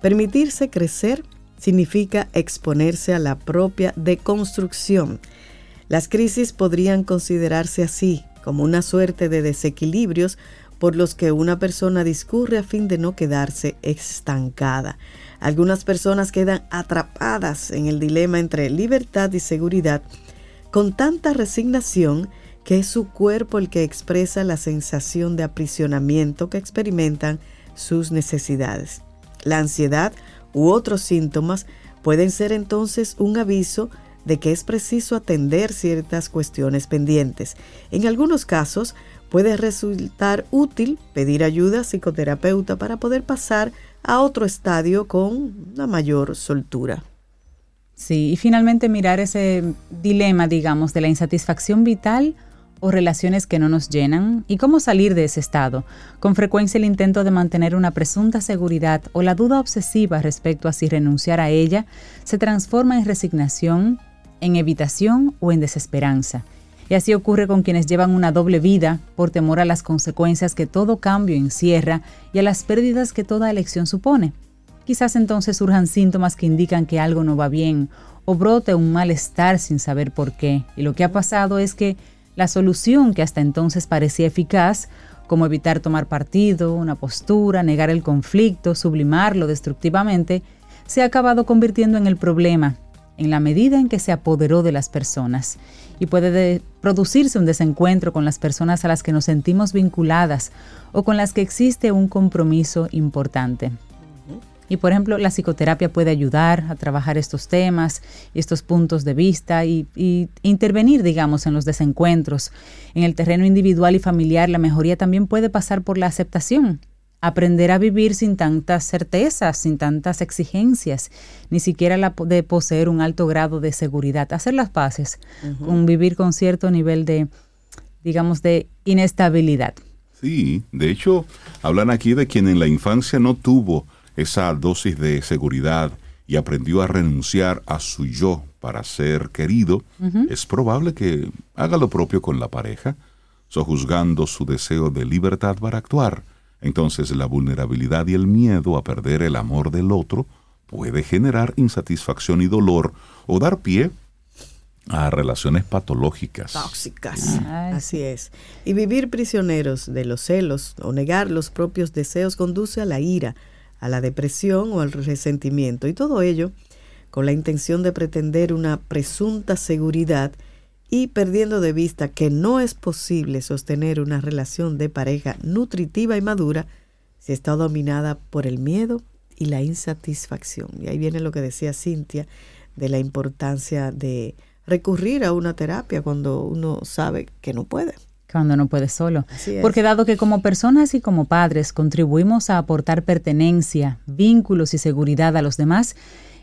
Permitirse crecer significa exponerse a la propia deconstrucción. Las crisis podrían considerarse así, como una suerte de desequilibrios por los que una persona discurre a fin de no quedarse estancada. Algunas personas quedan atrapadas en el dilema entre libertad y seguridad con tanta resignación que es su cuerpo el que expresa la sensación de aprisionamiento que experimentan sus necesidades. La ansiedad u otros síntomas pueden ser entonces un aviso de que es preciso atender ciertas cuestiones pendientes. En algunos casos puede resultar útil pedir ayuda psicoterapeuta para poder pasar a otro estadio con una mayor soltura. Sí, y finalmente mirar ese dilema, digamos, de la insatisfacción vital o relaciones que no nos llenan y cómo salir de ese estado. Con frecuencia el intento de mantener una presunta seguridad o la duda obsesiva respecto a si renunciar a ella se transforma en resignación, en evitación o en desesperanza. Y así ocurre con quienes llevan una doble vida por temor a las consecuencias que todo cambio encierra y a las pérdidas que toda elección supone. Quizás entonces surjan síntomas que indican que algo no va bien o brote un malestar sin saber por qué. Y lo que ha pasado es que la solución que hasta entonces parecía eficaz, como evitar tomar partido, una postura, negar el conflicto, sublimarlo destructivamente, se ha acabado convirtiendo en el problema, en la medida en que se apoderó de las personas. Y puede producirse un desencuentro con las personas a las que nos sentimos vinculadas o con las que existe un compromiso importante. Y por ejemplo, la psicoterapia puede ayudar a trabajar estos temas y estos puntos de vista y, intervenir, digamos, en los desencuentros. En el terreno individual y familiar, la mejoría también puede pasar por la aceptación. Aprender a vivir sin tantas certezas, sin tantas exigencias, ni siquiera la de poseer un alto grado de seguridad. Hacer las paces, con vivir con cierto nivel de, digamos, de inestabilidad. Sí, de hecho, hablan aquí de quien en la infancia no tuvo esa dosis de seguridad y aprendió a renunciar a su yo para ser querido, es probable que haga lo propio con la pareja, sojuzgando su deseo de libertad para actuar. Entonces la vulnerabilidad y el miedo a perder el amor del otro puede generar insatisfacción y dolor o dar pie a relaciones patológicas. tóxicas. Ay, Así es. Y vivir prisioneros de los celos o negar los propios deseos conduce a la ira, a la depresión o al resentimiento. Y todo ello con la intención de pretender una presunta seguridad y perdiendo de vista que no es posible sostener una relación de pareja nutritiva y madura si está dominada por el miedo y la insatisfacción. Y ahí viene lo que decía Cintia de la importancia de recurrir a una terapia cuando uno sabe que no puede. Cuando no puede solo. Porque dado que como personas y como padres contribuimos a aportar pertenencia, vínculos y seguridad a los demás,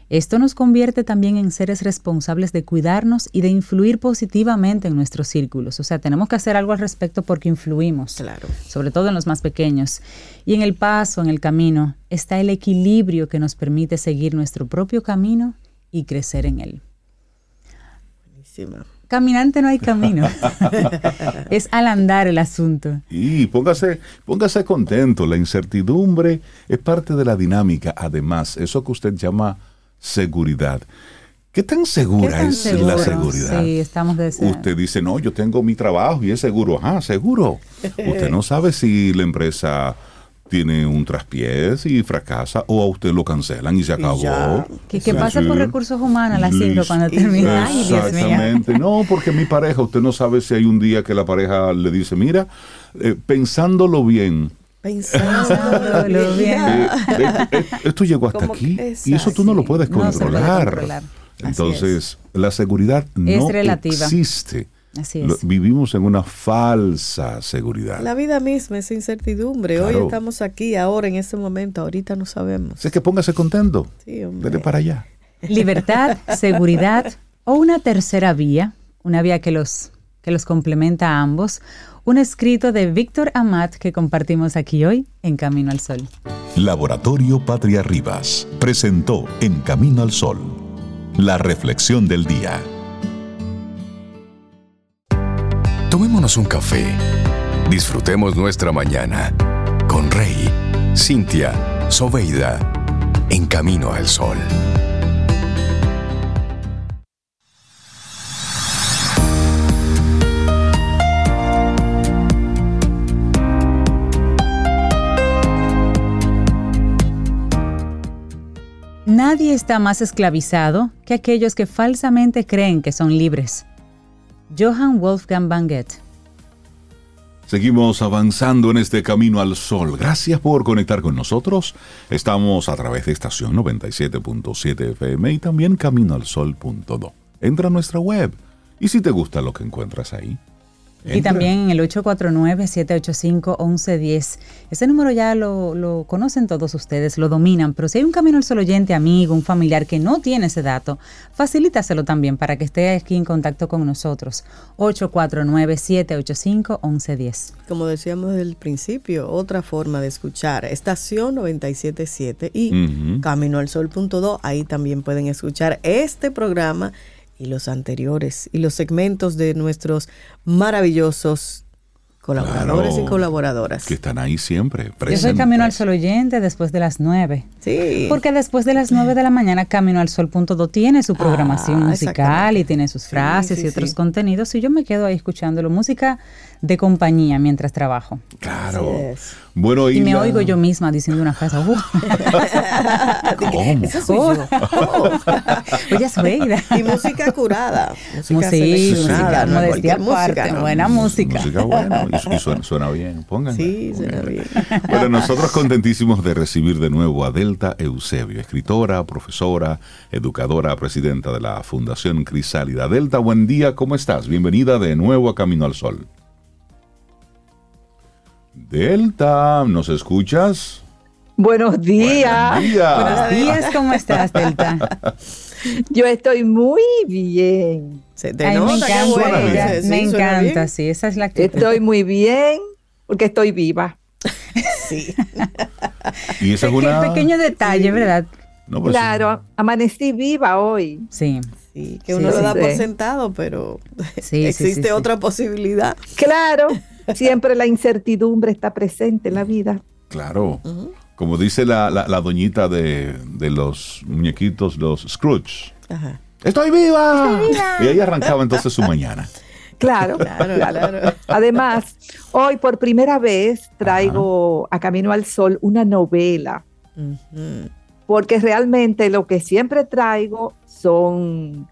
esto nos convierte también en seres responsables de cuidarnos y de influir positivamente en nuestros círculos. O sea, tenemos que hacer algo al respecto porque influimos. Claro. Sobre todo en los más pequeños. Y en el paso, en el camino, está el equilibrio que nos permite seguir nuestro propio camino y crecer en él. Buenísima. Caminante no hay camino. (laughs) es al andar el asunto. Y póngase, póngase contento, la incertidumbre es parte de la dinámica. Además, eso que usted llama seguridad. ¿Qué tan segura ¿Qué tan es seguro? la seguridad? Sí, estamos de Usted dice, no, yo tengo mi trabajo y es seguro. Ajá, seguro. Usted no sabe si la empresa tiene un traspiés y fracasa o a usted lo cancelan y se acabó. ya. Que, que Sí, pase sí. por recursos humanos a las 5 Listo. cuando termina. Ay, Dios mío. Exactamente. No, porque mi pareja, usted no sabe si hay un día que la pareja le dice, mira, eh, pensándolo bien, Pensándolo (laughs) bien. eh, eh, eh, esto llegó hasta Como aquí y eso tú no lo puedes No se puede controlar. Entonces, la seguridad no relativa. existe. Así Lo- es. vivimos en una falsa seguridad. La vida misma es incertidumbre. Hoy estamos aquí, ahora, en este momento. Ahorita no sabemos. Es que póngase contento. Sí, hombre. Dele para allá. Libertad, (laughs) seguridad o una tercera vía, una vía que los, que los complementa a ambos. Un escrito de Víctor Amat que compartimos aquí hoy en Camino al Sol. Laboratorio Patria Rivas presentó En Camino al Sol, la reflexión del día. Tomémonos un café. Disfrutemos nuestra mañana con Rey, Cintia, Soveida, en camino al sol. Nadie está más esclavizado que aquellos que falsamente creen que son libres. Johann Wolfgang Van Goethe. Seguimos avanzando en este camino al sol. Gracias por conectar con nosotros. Estamos a través de estación 97.7 FM y también caminoalsol.do. Entra a nuestra web y si te gusta lo que encuentras ahí. Y también en el 849-785-1110. Ese número ya lo, lo conocen todos ustedes, lo dominan, pero si hay un Camino al Sol oyente, amigo, un familiar que no tiene ese dato, facilítaselo también para que esté aquí en contacto con nosotros. 849-785-1110. Como decíamos desde el principio, otra forma de escuchar. Estación 977 y Ujú. caminoalsol.do. Ahí también pueden escuchar este programa y los anteriores y los segmentos de nuestros maravillosos colaboradores Claro, y colaboradoras. Que están ahí siempre. Yo soy presentes. Camino al Sol oyente después de las 9. Sí. Porque después de las 9 de la mañana Camino al Sol.do tiene su programación Ah, musical exactamente. y tiene sus Sí, frases sí, y otros sí. contenidos y yo me quedo ahí escuchándolo, música de compañía mientras trabajo. Claro. Bueno, Y me la- oigo yo misma diciendo una frase. "Uh, (laughs) ¿Cómo? Esa soy Oh. yo. Oye, es Veida. Y música curada. Música Sí, seleccionada, no modestia cualquier aparte, música, ¿no? buena música. Música buena. Y, y suena, suena bien. Pónganla. Sí, suena Pónganla. bien. Bueno, nosotros contentísimos de recibir de nuevo a Delta Eusebio, escritora, profesora, educadora, presidenta de la Fundación Crisálida. Delta, buen día, ¿cómo estás? Bienvenida de nuevo a Camino al Sol. Delta, ¿nos escuchas? Buenos días. Buen día. Buenos días, ¿cómo estás, Delta? (laughs) Yo estoy muy bien. Se te Ay, me encanta, bueno, sí, me encanta, bien. sí, esa es la actitud. Estoy muy bien porque estoy viva. (laughs) Sí. (laughs) Y esa es una... pequeño detalle, ¿verdad? No, pues, Claro, amanecí viva hoy. Sí. Sí, que Sí, uno lo sí, da por sí. sentado, pero existe sí, sí. otra posibilidad. Claro, siempre la incertidumbre está presente en la vida. Claro. Como dice la, la- la doñita de, de los muñequitos, los Scrooge. Ajá. ¡Estoy viva! Y ahí arrancaba entonces su mañana. Claro, (laughs) Claro, claro. claro. Además, hoy por primera vez traigo a Camino al Sol una novela, porque realmente lo que siempre traigo son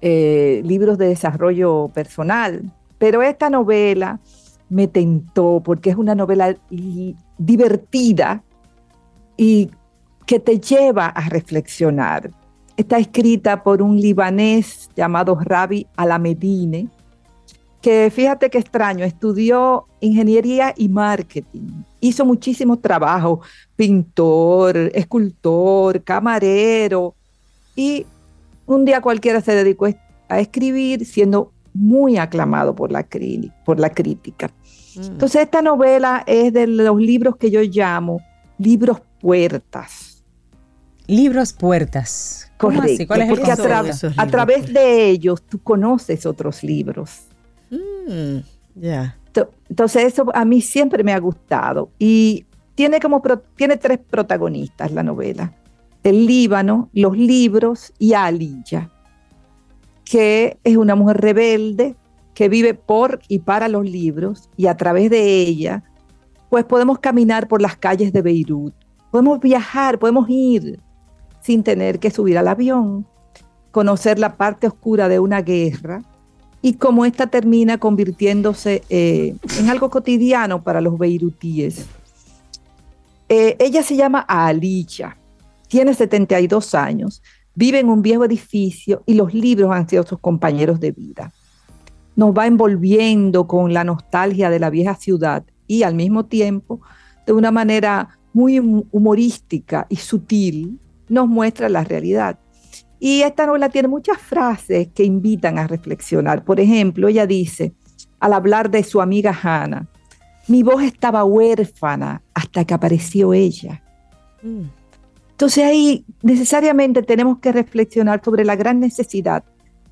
eh, libros de desarrollo personal, pero esta novela me tentó porque es una novela divertida y que te lleva a reflexionar. Está escrita por un libanés llamado Rabi Alamedine, que fíjate qué extraño, estudió ingeniería y marketing, hizo muchísimo trabajo, pintor, escultor, camarero, y un día cualquiera se dedicó a escribir siendo muy aclamado por la crítica. Mm. Entonces esta novela es de los libros que yo llamo libros puertas. Libros puertas. ¿Cómo así? Correcto, ¿Cuál es el porque a, tra- través de ellos tú conoces otros libros. Mm, Ya. To- Entonces eso a mí siempre me ha gustado y tiene como tiene tres protagonistas la novela: el Líbano, los libros y Aliyah, que es una mujer rebelde que vive por y para los libros y a través de ella, pues podemos caminar por las calles de Beirut, podemos viajar, podemos ir sin tener que subir al avión, conocer la parte oscura de una guerra y cómo esta termina convirtiéndose eh, en algo cotidiano para los beirutíes. Eh, ella se llama Alicia, tiene 72 años, vive en un viejo edificio y los libros han sido sus compañeros de vida. Nos va envolviendo con la nostalgia de la vieja ciudad y al mismo tiempo, de una manera muy hum- humorística y sutil, nos muestra la realidad. Y esta novela tiene muchas frases que invitan a reflexionar. Por ejemplo, ella dice, al hablar de su amiga Hannah, mi voz estaba huérfana hasta que apareció ella. Mm. Entonces ahí necesariamente tenemos que reflexionar sobre la gran necesidad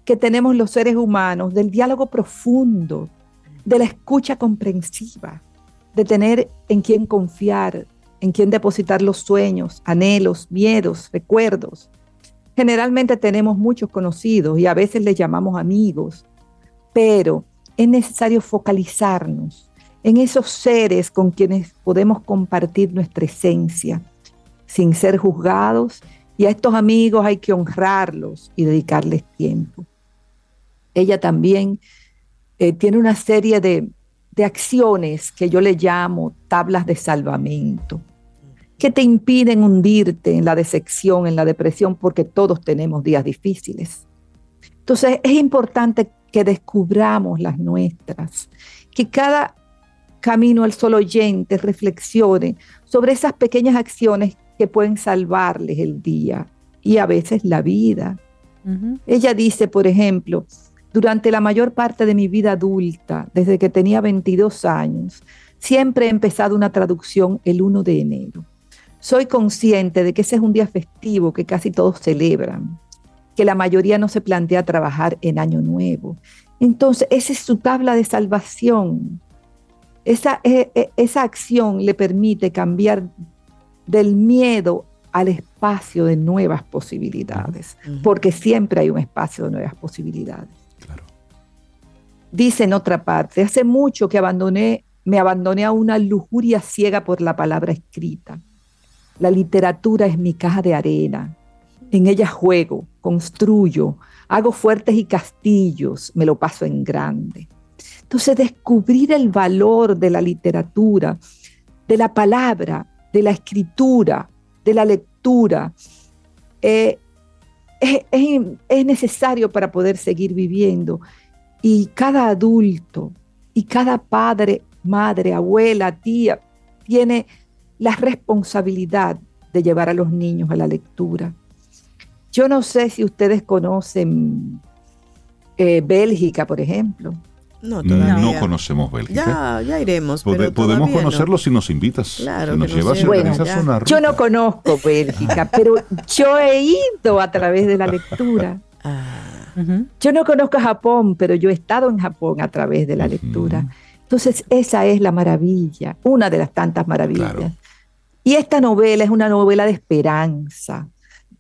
que tenemos los seres humanos del diálogo profundo, de la escucha comprensiva, de tener en quién confiar, en quién depositar los sueños, anhelos, miedos, recuerdos. Generalmente tenemos muchos conocidos y a veces les llamamos amigos, pero es necesario focalizarnos en esos seres con quienes podemos compartir nuestra esencia sin ser juzgados y a estos amigos hay que honrarlos y dedicarles tiempo. Ella también eh, tiene una serie de, de acciones que yo le llamo tablas de salvamento, que te impiden hundirte en la decepción, en la depresión, porque todos tenemos días difíciles. Entonces es importante que descubramos las nuestras, que cada camino al sol oyente reflexione sobre esas pequeñas acciones que pueden salvarles el día y a veces la vida. Ella dice, por ejemplo, durante la mayor parte de mi vida adulta, desde que tenía 22 años, siempre he empezado una traducción el 1 de enero. Soy consciente de que ese es un día festivo que casi todos celebran, que la mayoría no se plantea trabajar en Año Nuevo. Entonces, esa es su tabla de salvación. Esa, eh, eh, esa acción le permite cambiar del miedo al espacio de nuevas posibilidades, porque siempre hay un espacio de nuevas posibilidades. Dice en otra parte, hace mucho que abandoné, me abandoné a una lujuria ciega por la palabra escrita. La literatura es mi caja de arena. En ella juego, construyo, hago fuertes y castillos, me lo paso en grande. Entonces, descubrir el valor de la literatura, de la palabra, de la escritura, de la lectura, eh, es necesario para poder seguir viviendo. Y cada adulto y cada padre, madre, abuela, tía, tiene la responsabilidad de llevar a los niños a la lectura. Yo no sé si ustedes conocen eh, Bélgica, por ejemplo. No, No, conocemos Bélgica. Ya, ya iremos. Pero podemos no. conocerlo si nos invitas. Claro, si nos llevas y organizas una Yo no conozco Bélgica, (laughs) pero yo he ido a través de la lectura. Ah, Ujú. Yo no conozco Japón, pero yo he estado en Japón a través de la lectura. Entonces, esa es la maravilla, una de las tantas maravillas. Claro. Y esta novela es una novela de esperanza,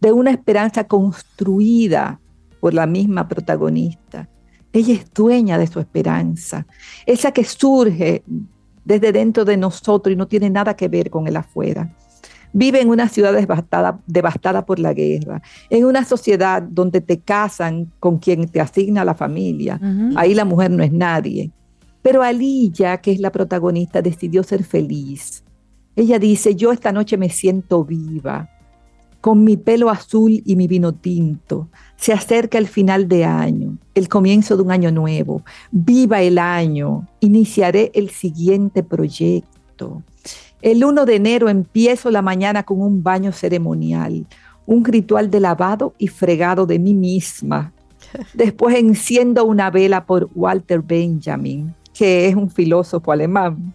de una esperanza construida por por la misma protagonista. Ella es dueña de su esperanza, esa que surge desde dentro de nosotros y no tiene nada que ver con el afuera. Vive en una ciudad devastada, devastada por la guerra, en una sociedad donde te casan con quien te asigna la familia. Ahí la mujer no es nadie. Pero Alilla, que es la protagonista, decidió ser feliz. Ella dice, yo esta noche me siento viva, con mi pelo azul y mi vino tinto. Se acerca el final de año, el comienzo de un año nuevo. Viva el año, iniciaré el siguiente proyecto. El 1 de enero empiezo la mañana con un baño ceremonial, un ritual de lavado y fregado de mí misma. (laughs) Después enciendo una vela por Walter Benjamin, que es un filósofo alemán.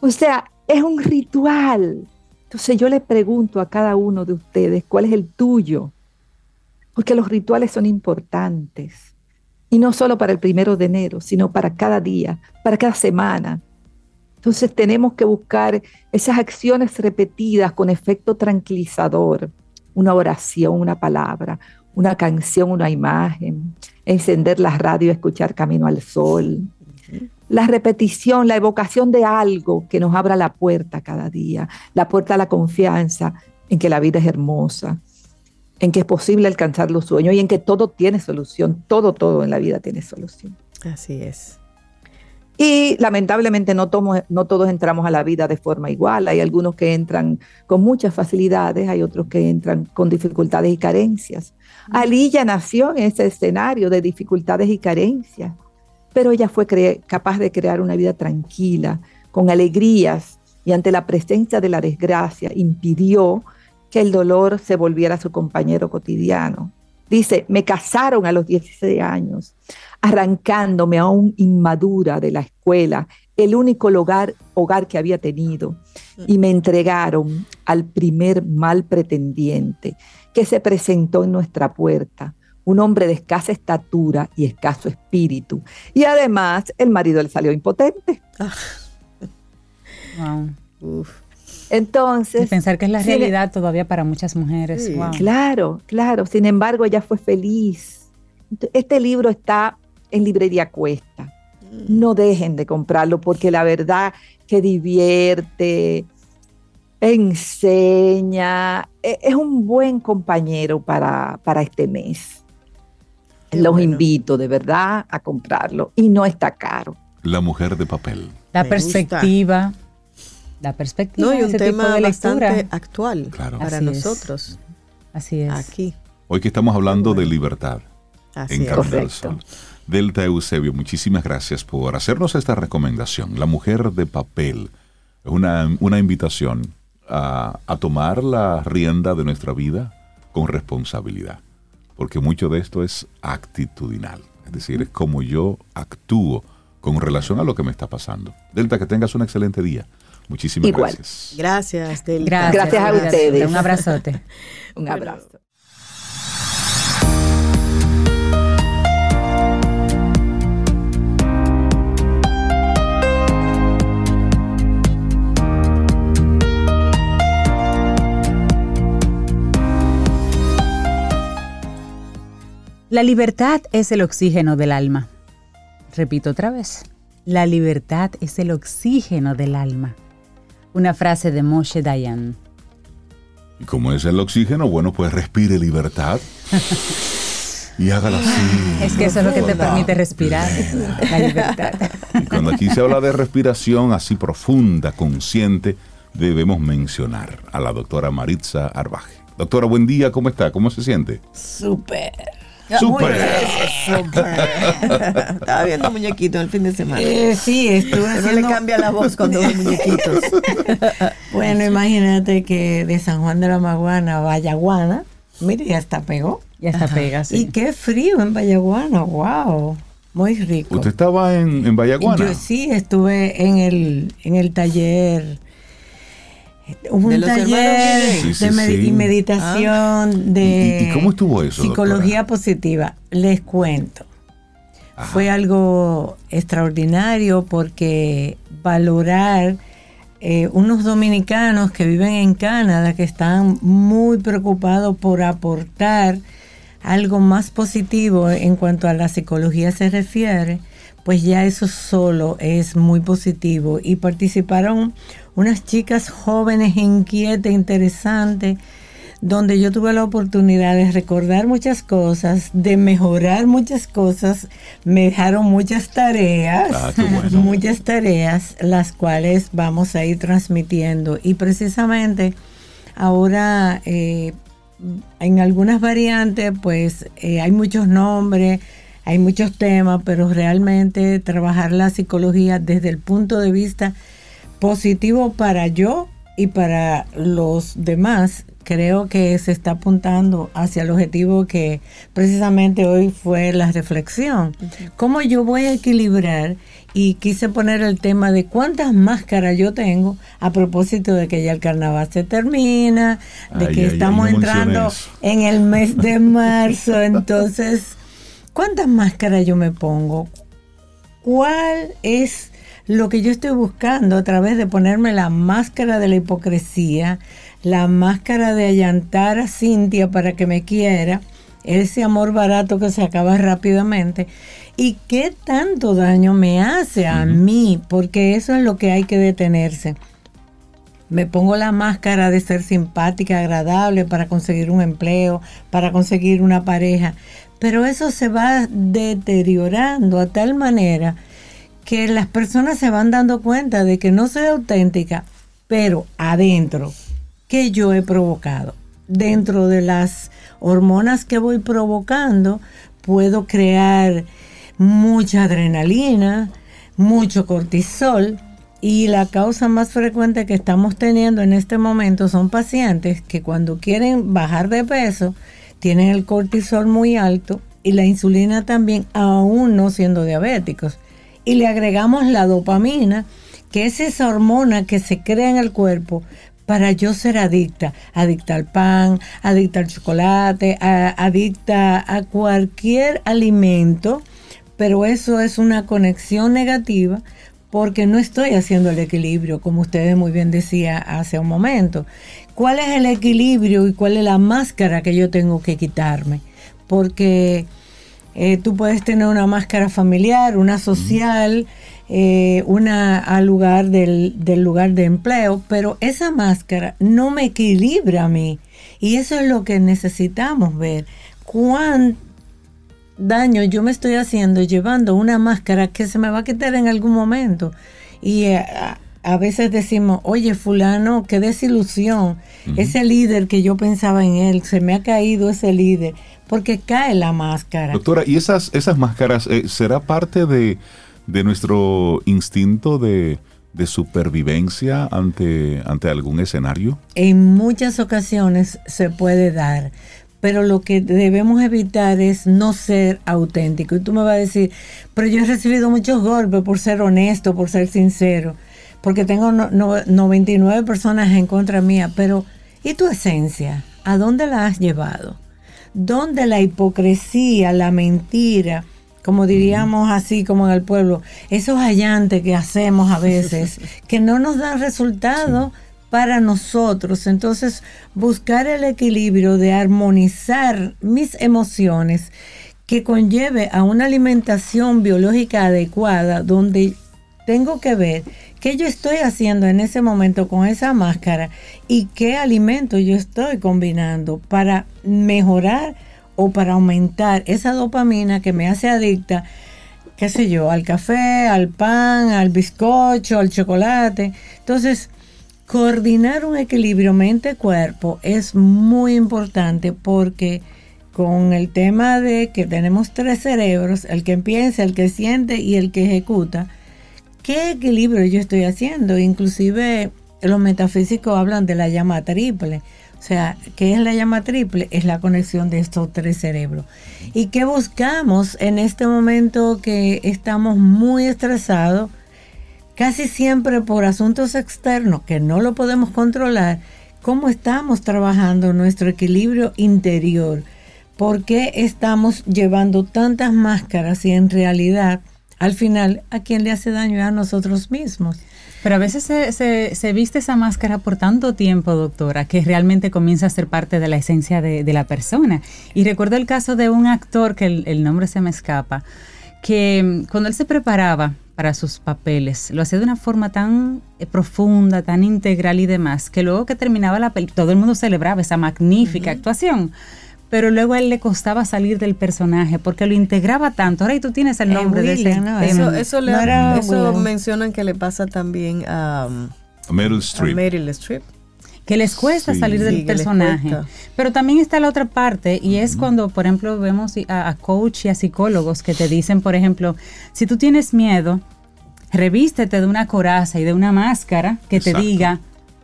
O sea, es un ritual. Entonces yo le pregunto a cada uno de ustedes, ¿cuál es el tuyo? Porque los rituales son importantes. Y no solo para el primero de enero, sino para cada día, para cada semana. Entonces tenemos que buscar esas acciones repetidas con efecto tranquilizador. Una oración, una palabra, una canción, una imagen, encender la radio, escuchar Camino al Sol, la repetición, la evocación de algo que nos abra la puerta cada día, la puerta a la confianza en que la vida es hermosa, en que es posible alcanzar los sueños y en que todo tiene solución, todo, todo en la vida tiene solución. Así es. Y lamentablemente no, no todos entramos a la vida de forma igual. Hay algunos que entran con muchas facilidades, hay otros que entran con dificultades y carencias. Alilla nació en ese escenario de dificultades y carencias pero ella fue capaz de crear una vida tranquila, con alegrías, y ante la presencia de la desgracia impidió que el dolor se volviera su compañero cotidiano. Dice, me casaron a los 16 años, arrancándome aún inmadura de la escuela, el único hogar, hogar que había tenido, y me entregaron al primer mal pretendiente que se presentó en nuestra puerta un hombre de escasa estatura y escaso espíritu. Y además el marido le salió impotente. Wow. Entonces... pensar que es la realidad todavía para muchas mujeres. Claro, claro. Sin embargo, ella fue feliz. Este libro está en librería cuesta. Mm. No dejen de comprarlo porque la verdad que divierte, enseña, e-, es un buen compañero para, para este mes. Los invito de verdad a comprarlo y no está caro. La mujer de papel. La perspectiva. La perspectiva. No, y un tema bastante actual para nosotros. Así es. Aquí. Hoy que estamos hablando de libertad en Camino Sol. Delta Eusebio, muchísimas gracias por hacernos esta recomendación. La mujer de papel. Es una, una invitación a, a tomar la rienda de nuestra vida con responsabilidad porque mucho de esto es actitudinal, es decir, es como yo actúo con relación a lo que me está pasando. Delta, que tengas un excelente día. Muchísimas gracias. Gracias, Delta. Gracias, a ustedes. Un abrazote. (laughs) un abrazo. La libertad es el oxígeno del alma. Repito otra vez. La libertad es el oxígeno del alma. Una frase de Moshe Dayan. ¿Y cómo es el oxígeno? Bueno, pues respire libertad. y hágalo así. Es que eso es lo que te permite respirar, la libertad. Y cuando aquí se habla de respiración así profunda, consciente, debemos mencionar a la doctora Maritza Arbaje. Doctora, buen día, ¿cómo está? ¿Cómo se siente? Súper. Súper. Estaba viendo muñequitos el fin de semana. Eh, sí, estuve haciendo... No le cambia la voz cuando ve muñequitos. (laughs) bueno, imagínate que de San Juan de la Maguana a Vallaguana, mire, ya está pegó. Ya está pega, sí. Y qué frío en Vallaguana, wow. Muy rico. ¿Usted estaba en, en Vallaguana? Yo sí, estuve en el, en el taller un taller de meditación, ah. de ¿Y, cómo estuvo eso? Psicología positiva. Les cuento. Fue algo extraordinario porque valorar eh, unos dominicanos que viven en Canadá, que están muy preocupados por aportar algo más positivo en cuanto a la psicología se refiere, pues ya eso solo es muy positivo. Y participaron unas chicas jóvenes, inquietas, interesantes, donde yo tuve la oportunidad de recordar muchas cosas, de mejorar muchas cosas, me dejaron muchas tareas, ah, (laughs) muchas tareas, las cuales vamos a ir transmitiendo. Y precisamente ahora eh, en algunas variantes, pues eh, hay muchos nombres, hay muchos temas, pero realmente trabajar la psicología desde el punto de vista positivo para yo y para los demás creo que se está apuntando hacia el objetivo que precisamente hoy fue la reflexión. ¿Cómo yo voy a equilibrar? Y quise poner el tema de cuántas máscaras yo tengo a propósito de que ya el carnaval se termina, de que estamos entrando en el mes de (laughs) marzo. Entonces, ¿cuántas máscaras yo me pongo? ¿Cuál es lo que yo estoy buscando a través de ponerme la máscara de la hipocresía? la máscara de allantar a Cintia para que me quiera, ese amor barato que se acaba rápidamente, y qué tanto daño me hace a mí, porque eso es lo que hay que detenerse. Me pongo la máscara de ser simpática, agradable para conseguir un empleo, para conseguir una pareja, pero eso se va deteriorando a tal manera que las personas se van dando cuenta de que no soy auténtica, pero adentro que yo he provocado. Dentro de las hormonas que voy provocando, puedo crear mucha adrenalina, mucho cortisol. Y la causa más frecuente que estamos teniendo en este momento son pacientes que cuando quieren bajar de peso tienen el cortisol muy alto y la insulina también, aún no siendo diabéticos. Y le agregamos la dopamina, que es esa hormona que se crea en el cuerpo para yo ser adicta, adicta al pan, adicta al chocolate, adicta a cualquier alimento, pero eso es una conexión negativa porque no estoy haciendo el equilibrio, como ustedes muy bien decía hace un momento. ¿Cuál es el equilibrio y cuál es la máscara que yo tengo que quitarme? Porque eh, tú puedes tener una máscara familiar, una social, eh, una al lugar del, lugar de empleo, pero esa máscara no me equilibra a mí. Y eso es lo que necesitamos ver. ¿Cuán daño yo me estoy haciendo llevando una máscara que se me va a quitar en algún momento? Y eh, a, veces decimos, oye, fulano, qué desilusión. Ese líder que yo pensaba en él, se me ha caído ese líder, porque cae la máscara. Doctora, ¿y esas, esas máscaras eh, será parte de de nuestro instinto de, supervivencia ante, ante algún escenario? En muchas ocasiones se puede dar, pero lo que debemos evitar es no ser auténtico. Y tú me vas a decir, pero yo he recibido muchos golpes por ser honesto, por ser sincero, porque tengo 99 personas en contra mía, pero ¿y tu esencia? ¿A dónde la has llevado? ¿Dónde la hipocresía, la mentira, como diríamos así como en el pueblo, esos hallantes que hacemos a veces, (laughs) que no nos dan resultado para nosotros. Entonces, buscar el equilibrio de armonizar mis emociones que conlleve a una alimentación biológica adecuada, donde tengo que ver qué yo estoy haciendo en ese momento con esa máscara y qué alimento yo estoy combinando para mejorar o para aumentar esa dopamina que me hace adicta, qué sé yo, al café, al pan, al bizcocho, al chocolate. Entonces, coordinar un equilibrio mente-cuerpo es muy importante porque con el tema de que tenemos tres cerebros, el que piensa, el que siente y el que ejecuta, ¿qué equilibrio yo estoy haciendo? Inclusive los metafísicos hablan de la llama triple. O sea, ¿qué es la llama triple? Es la conexión de estos tres cerebros. ¿Y qué buscamos en este momento que estamos muy estresados? Casi siempre por asuntos externos que no lo podemos controlar. ¿Cómo estamos trabajando nuestro equilibrio interior? ¿Por qué estamos llevando tantas máscaras y en realidad al final a quién le hace daño a nosotros mismos? Pero a veces se, se, se, viste esa máscara por tanto tiempo, doctora, que realmente comienza a ser parte de la esencia de, de la persona. Y recuerdo el caso de un actor, que el, el nombre se me escapa, que mm, cuando él se preparaba para sus papeles, lo hacía de una forma tan eh, profunda, tan integral y demás, que luego que terminaba la película, todo el mundo celebraba esa magnífica uh -huh. actuación pero luego a él le costaba salir del personaje porque lo integraba tanto. Ahora y tú tienes el nombre de ese no, Eso, eso, le, no eso mencionan que le pasa también a, a Meryl Streep. A Meryl Streep. Que les cuesta sí. salir del sí, personaje. Pero también está la otra parte y es uh -huh. cuando, por ejemplo, vemos a, a coach y a psicólogos que te dicen, por ejemplo, si tú tienes miedo, revístete de una coraza y de una máscara que Exacto. te diga,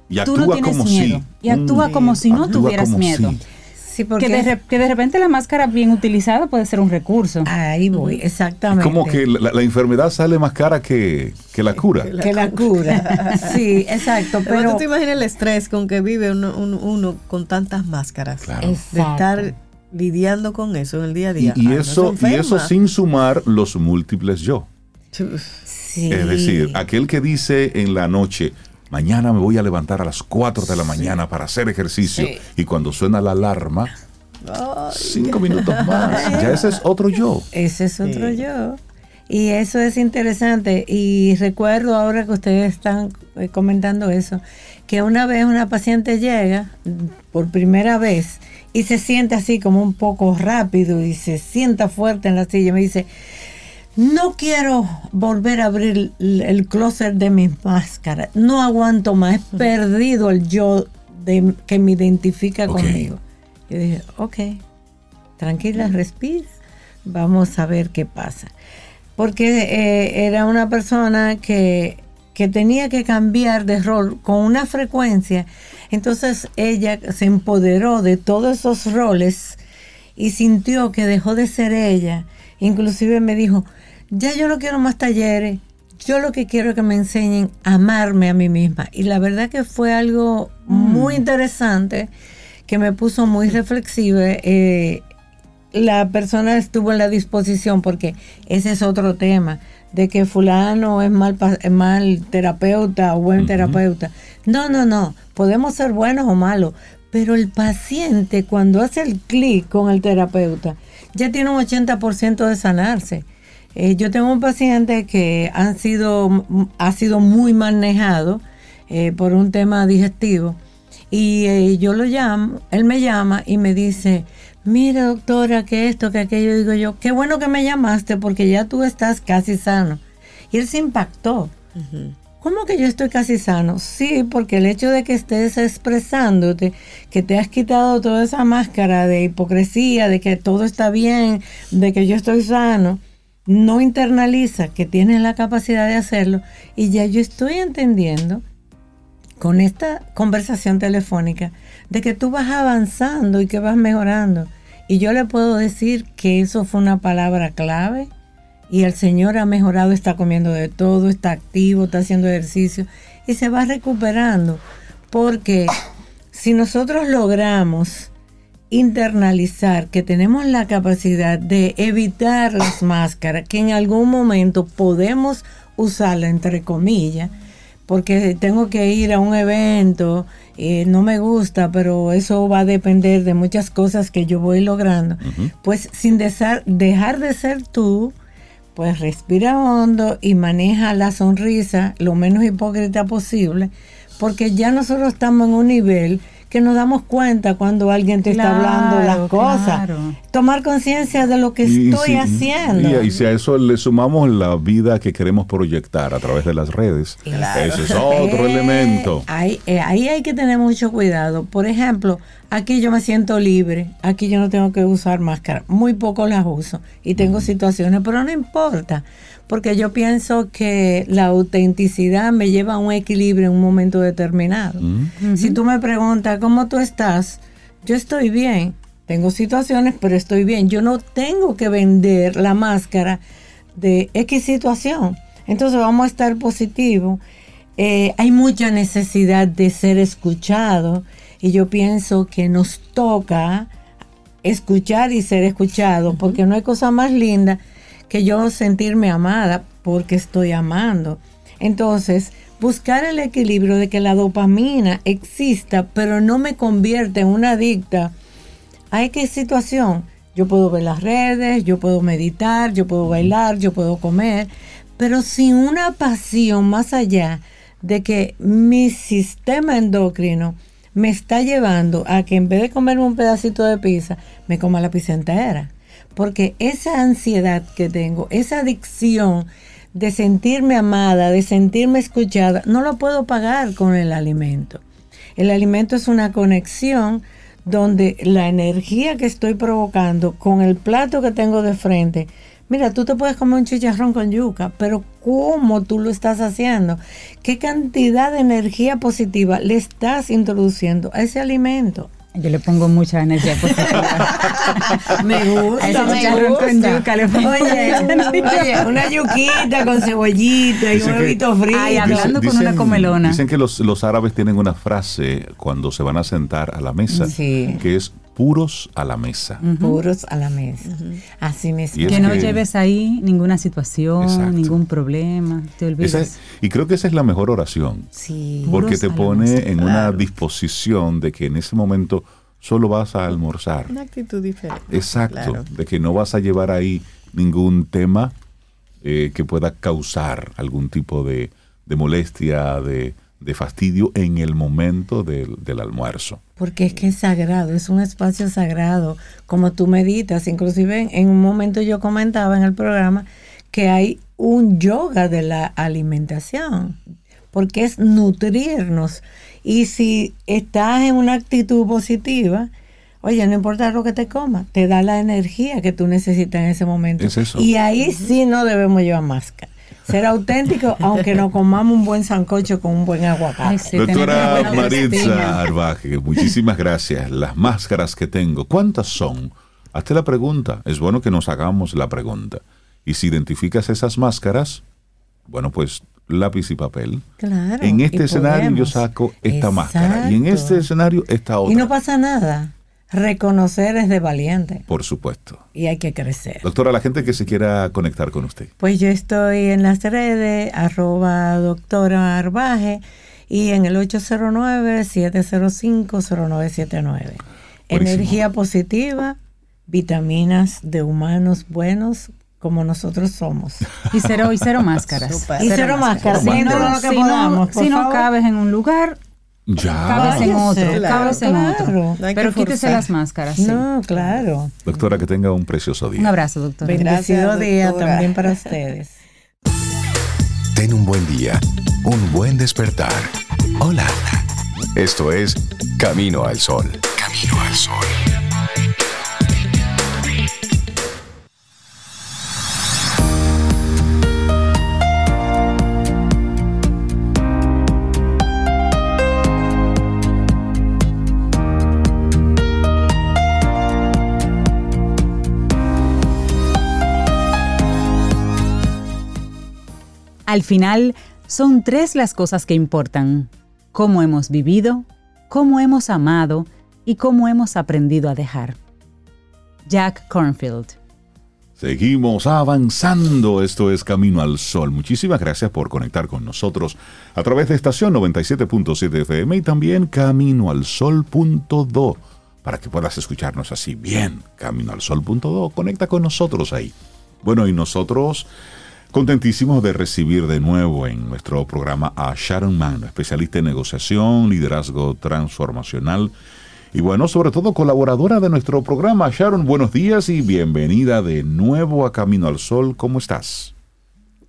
y tú no tienes miedo. Si. Y actúa mm, como si no actúa tuvieras miedo. Si. Sí, porque que, de, que de repente la máscara bien utilizada puede ser un recurso. Ahí voy, exactamente. Como que la, la enfermedad sale más cara que, que la cura. Que la, que la cura. (laughs) sí, exacto. Pero, pero tú te imaginas el estrés con que vive uno, uno, uno con tantas máscaras. Claro. De estar lidiando con eso en el día a día. Y, y eso, y eso sin sumar los múltiples yo. Sí. Es decir, aquel que dice en la noche, mañana me voy a levantar a las 4 de la mañana sí. para hacer ejercicio sí. y cuando suena la alarma, Ay, cinco minutos más, ya ese es otro yo. Ese es otro sí. yo. Y eso es interesante. Y recuerdo ahora que ustedes están eh, comentando eso, que una vez una paciente llega por primera vez y se siente así como un poco rápido y se sienta fuerte en la silla y me dice, no quiero volver a abrir el closet de mis máscaras. No aguanto más. He perdido el yo de, que me identifica okay. conmigo. Yo dije, ok, tranquila, respira. Vamos a ver qué pasa. Porque eh, era una persona que, que tenía que cambiar de rol con una frecuencia. Entonces ella se empoderó de todos esos roles y sintió que dejó de ser ella. Inclusive me dijo, ya yo no quiero más talleres, yo lo que quiero es que me enseñen a amarme a mí misma. Y la verdad que fue algo mm. muy interesante que me puso muy reflexiva. Eh, la persona estuvo en la disposición porque ese es otro tema de que fulano es mal, es mal terapeuta o buen uh -huh. terapeuta. No, no, no, podemos ser buenos o malos, pero el paciente cuando hace el clic con el terapeuta ya tiene un 80% de sanarse. Eh, yo tengo un paciente que han sido, ha sido muy manejado eh, por un tema digestivo y eh, yo lo llamo, él me llama y me dice, mira doctora, que esto, que aquello, digo yo, qué bueno que me llamaste porque ya tú estás casi sano. Y él se impactó. Uh -huh. ¿Cómo que yo estoy casi sano? Sí, porque el hecho de que estés expresándote, que te has quitado toda esa máscara de hipocresía, de que todo está bien, de que yo estoy sano, no internaliza que tienes la capacidad de hacerlo y ya yo estoy entendiendo con esta conversación telefónica de que tú vas avanzando y que vas mejorando. Y yo le puedo decir que eso fue una palabra clave y el Señor ha mejorado, está comiendo de todo, está activo, está haciendo ejercicio y se va recuperando. Porque si nosotros logramos internalizar que tenemos la capacidad de evitar las máscaras, que en algún momento podemos usarla entre comillas, porque tengo que ir a un evento, eh, no me gusta, pero eso va a depender de muchas cosas que yo voy logrando, uh -huh. pues sin dejar, dejar de ser tú, pues respira hondo y maneja la sonrisa lo menos hipócrita posible, porque ya nosotros estamos en un nivel que nos damos cuenta cuando alguien te claro, está hablando las cosas. Claro. Tomar conciencia de lo que y, estoy sí, haciendo. Y, y, si a eso le sumamos la vida que queremos proyectar a través de las redes, claro. ese es otro eh, elemento. Ahí, eh, ahí hay que tener mucho cuidado. Por ejemplo, aquí yo me siento libre, aquí yo no tengo que usar máscara. Muy poco las uso y tengo mm. situaciones, pero no importa porque yo pienso que la autenticidad me lleva a un equilibrio en un momento determinado. -huh. Si tú me preguntas cómo tú estás, yo estoy bien. Tengo situaciones, pero estoy bien. Yo no tengo que vender la máscara de X situación. Entonces vamos a estar positivo. Eh, hay mucha necesidad de ser escuchado y yo pienso que nos toca escuchar y ser escuchado, uh -huh. porque no hay cosa más linda que yo sentirme amada porque estoy amando. Entonces, buscar el equilibrio de que la dopamina exista, pero no me convierte en una adicta a X situación. Yo puedo ver las redes, yo puedo meditar, yo puedo bailar, yo puedo comer, pero sin una pasión más allá de que mi sistema endocrino me está llevando a que en vez de comerme un pedacito de pizza, me coma la pizza entera. Porque esa ansiedad que tengo, esa adicción de sentirme amada, de sentirme escuchada, no lo puedo pagar con el alimento. El alimento es una conexión donde la energía que estoy provocando con el plato que tengo de frente, mira, tú te puedes comer un chicharrón con yuca, pero ¿cómo tú lo estás haciendo? ¿Qué cantidad de energía positiva le estás introduciendo a ese alimento? Yo le pongo mucha energía positiva. (laughs) me gusta, me gusta. con yuca le pongo Oye, oye, una yuquita con cebollita y Dicen un huevito frito. Ay, hablando con una comelona. Dicen que los, los árabes tienen una frase cuando se van a sentar a la mesa Sí. que es puros a la mesa. Puros a la mesa. Así mismo. Es Que no que- lleves ahí ninguna situación, Exacto. ningún problema, te olvides. Es- y creo que esa es la mejor oración. Sí. Porque Puros te pone mesa, en una disposición de que en ese momento solo vas a almorzar. Una actitud diferente. Exacto, Claro. de que no vas a llevar ahí ningún tema eh, que pueda causar algún tipo de, de molestia, de, de fastidio en el momento del, del almuerzo. Porque es que es sagrado, es un espacio sagrado, como tú meditas. Inclusive en, en un momento yo comentaba en el programa que hay un yoga de la alimentación, porque es nutrirnos. Y si estás en una actitud positiva, oye, no importa lo que te comas, te da la energía que tú necesitas en ese momento. Es eso. Y ahí sí no debemos llevar máscara. Ser auténtico, aunque no comamos un buen sancocho con un buen aguacate. Ay, sí, Doctora. Maritza Arbaje, muchísimas gracias. Las máscaras que tengo, ¿cuántas son? Hazte la pregunta. Es bueno que nos hagamos la pregunta. Y si identificas esas máscaras, bueno, pues lápiz y papel. Claro, en este escenario yo saco esta máscara. Y en este escenario esta otra. Y no pasa nada. Reconocer es de valiente Por supuesto. y hay que crecer. Doctora, la gente que se quiera conectar con usted. Pues yo estoy en las redes, arroba doctora Arbaje y en el 809-705-0979. Energía positiva, vitaminas de humanos buenos como nosotros somos. (laughs) Y cero, y cero máscaras. Y cero máscaras. Si no, lo que si podamos, no, si no cabes en un lugar, Ya. cabes en otro, claro, cabes en claro. otro. No Pero quítese las máscaras. sí. No, claro. Doctora, que tenga un precioso día. Un abrazo, doctora. Bendecido Gracias, día doctora. también para ustedes. Ten un buen día, un buen despertar. Hola. Esto es Camino al Sol. Camino al Sol. Al final, son tres las cosas que importan. Cómo hemos vivido, cómo hemos amado y cómo hemos aprendido a dejar. Jack Cornfield. Seguimos avanzando. Esto es Camino al Sol. Muchísimas gracias por conectar con nosotros a través de estación 97.7 FM y también caminoalsol.do para que puedas escucharnos así bien. Caminoalsol.do. Conecta con nosotros ahí. Bueno, y nosotros contentísimos de recibir de nuevo en nuestro programa a Sharon Mann, especialista en negociación, liderazgo transformacional y bueno, sobre todo colaboradora de nuestro programa. Sharon, buenos días y bienvenida de nuevo a Camino al Sol. ¿Cómo estás?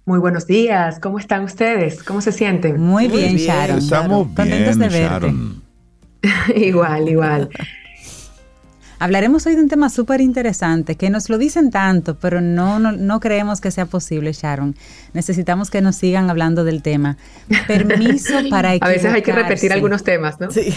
Muy buenos días, ¿cómo están ustedes? ¿Cómo se sienten? Muy, Muy bien. Sharon. Estamos Contentos bien, de verte. Sharon. (laughs) igual, igual. Hablaremos hoy de un tema súper interesante que nos lo dicen tanto, pero no, no, no creemos que sea posible, Sharon. Necesitamos que nos sigan hablando del tema. Permiso para (laughs) A veces hay que repetir equivocarse. algunos temas, ¿no? Sí.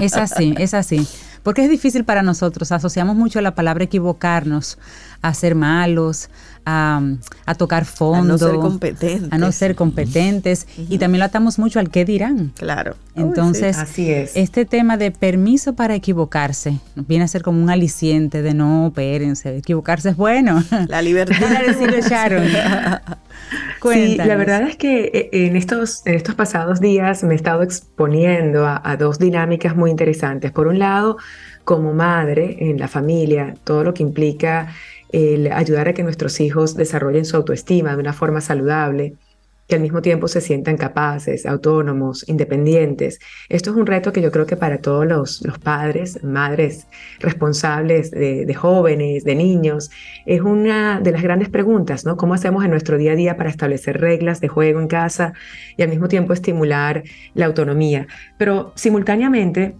Es así, es así. Porque es difícil para nosotros. Asociamos mucho la palabra equivocarnos a ser malos, a, a tocar fondo, A no ser competentes. a no ser competentes. Y también lo atamos mucho al qué dirán. Claro. Entonces, Así es. este tema de permiso para equivocarse viene a ser como un aliciente de no, espérense, equivocarse es bueno. La libertad. (laughs) Para (laughs) Sí, la verdad es que eh, en estos, en estos pasados días me he estado exponiendo a, dos dinámicas muy interesantes. Por un lado, como madre en la familia, todo lo que implica el ayudar a que nuestros hijos desarrollen su autoestima de una forma saludable que al mismo tiempo se sientan capaces, autónomos, independientes. Esto es un reto que yo creo que para todos los, padres, madres responsables de, jóvenes, de niños, es una de las grandes preguntas, ¿no? ¿Cómo hacemos en nuestro día a día para establecer reglas de juego en casa y al mismo tiempo estimular la autonomía? Pero simultáneamente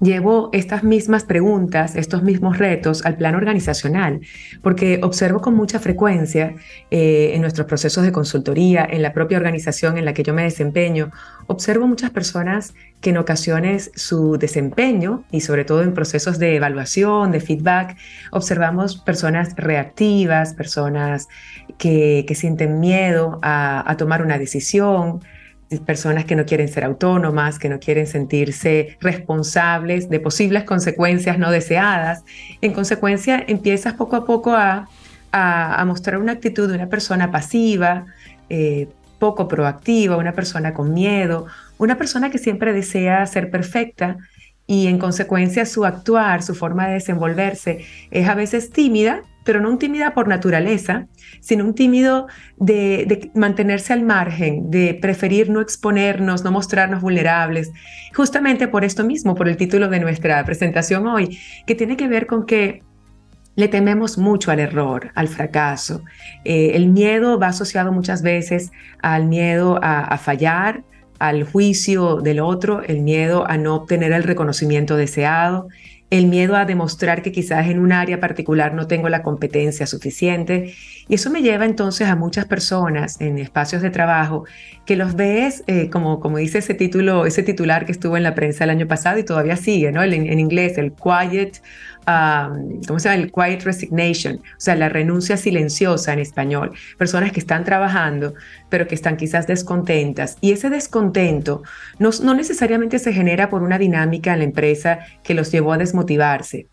llevo estas mismas preguntas, estos mismos retos al plano organizacional, porque observo con mucha frecuencia eh, en nuestros procesos de consultoría, en la propia organización en la que yo me desempeño, observo muchas personas que en ocasiones su desempeño y sobre todo en procesos de evaluación, de feedback, observamos personas reactivas, personas que, sienten miedo a tomar una decisión, personas que no quieren ser autónomas, que no quieren sentirse responsables de posibles consecuencias no deseadas. En consecuencia, empiezas poco a poco a, mostrar una actitud de una persona pasiva, eh, poco proactiva, una persona con miedo, una persona que siempre desea ser perfecta y en consecuencia su actuar, su forma de desenvolverse es a veces tímida, pero no tímida por naturaleza, sino un tímido de, mantenerse al margen, de preferir no exponernos, no mostrarnos vulnerables, justamente por esto mismo, por el título de nuestra presentación hoy, que tiene que ver con que le tememos mucho al error, al fracaso. Eh, el miedo va asociado muchas veces al miedo a fallar, al juicio del otro, el miedo a no obtener el reconocimiento deseado, el miedo a demostrar que quizás en un área particular no tengo la competencia suficiente. Y eso me lleva entonces a muchas personas en espacios de trabajo que los ves, eh, como, como dice ese título, ese titular que estuvo en la prensa el año pasado y todavía sigue, ¿no? En, en inglés, el quiet ¿cómo se llama? El quiet resignation, o sea, la renuncia silenciosa en español. Personas que están trabajando, pero que están quizás descontentas. Y ese descontento no, no necesariamente se genera por una dinámica en la empresa que los llevó a desmotivarse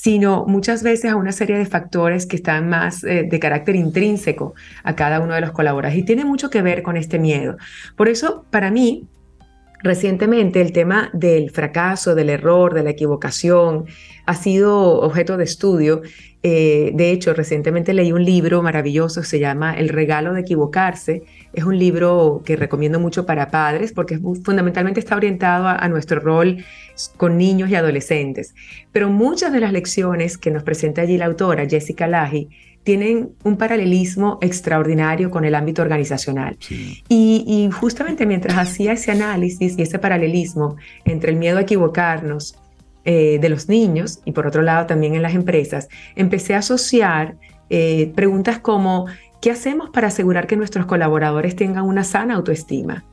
sino muchas veces a una serie de factores que están más eh, de carácter intrínseco a cada uno de los colaboradores y tiene mucho que ver con este miedo. Por eso, para mí, Recientemente el tema del fracaso, del error, de la equivocación ha sido objeto de estudio. Eh, de hecho, recientemente leí un libro maravilloso, se llama El regalo de equivocarse. Es un libro que recomiendo mucho para padres porque fundamentalmente está orientado a, nuestro rol con niños y adolescentes. Pero muchas de las lecciones que nos presenta allí la autora, Jessica Lahi, tienen un paralelismo extraordinario con el ámbito organizacional. Y, justamente mientras hacía ese análisis y ese paralelismo entre el miedo a equivocarnos eh, de los niños y por otro lado también en las empresas, empecé a asociar eh, preguntas como, ¿qué hacemos para asegurar que nuestros colaboradores tengan una sana autoestima?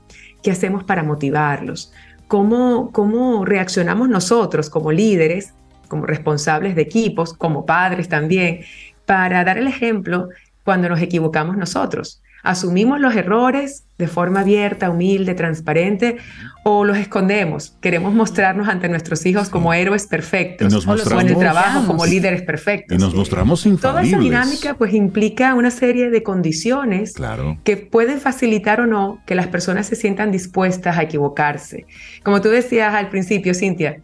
¿Qué hacemos para motivarlos? ¿Cómo, cómo reaccionamos nosotros como líderes como responsables de equipos, como padres también, para dar el ejemplo cuando nos equivocamos nosotros. ¿Asumimos los errores de forma abierta, humilde, transparente o los escondemos? Queremos mostrarnos ante nuestros hijos como héroes perfectos nos o en el trabajo como líderes perfectos. Y nos mostramos infalibles. Toda esa dinámica pues implica una serie de condiciones que pueden facilitar o no que las personas se sientan dispuestas a equivocarse. Como tú decías al principio, Cintia,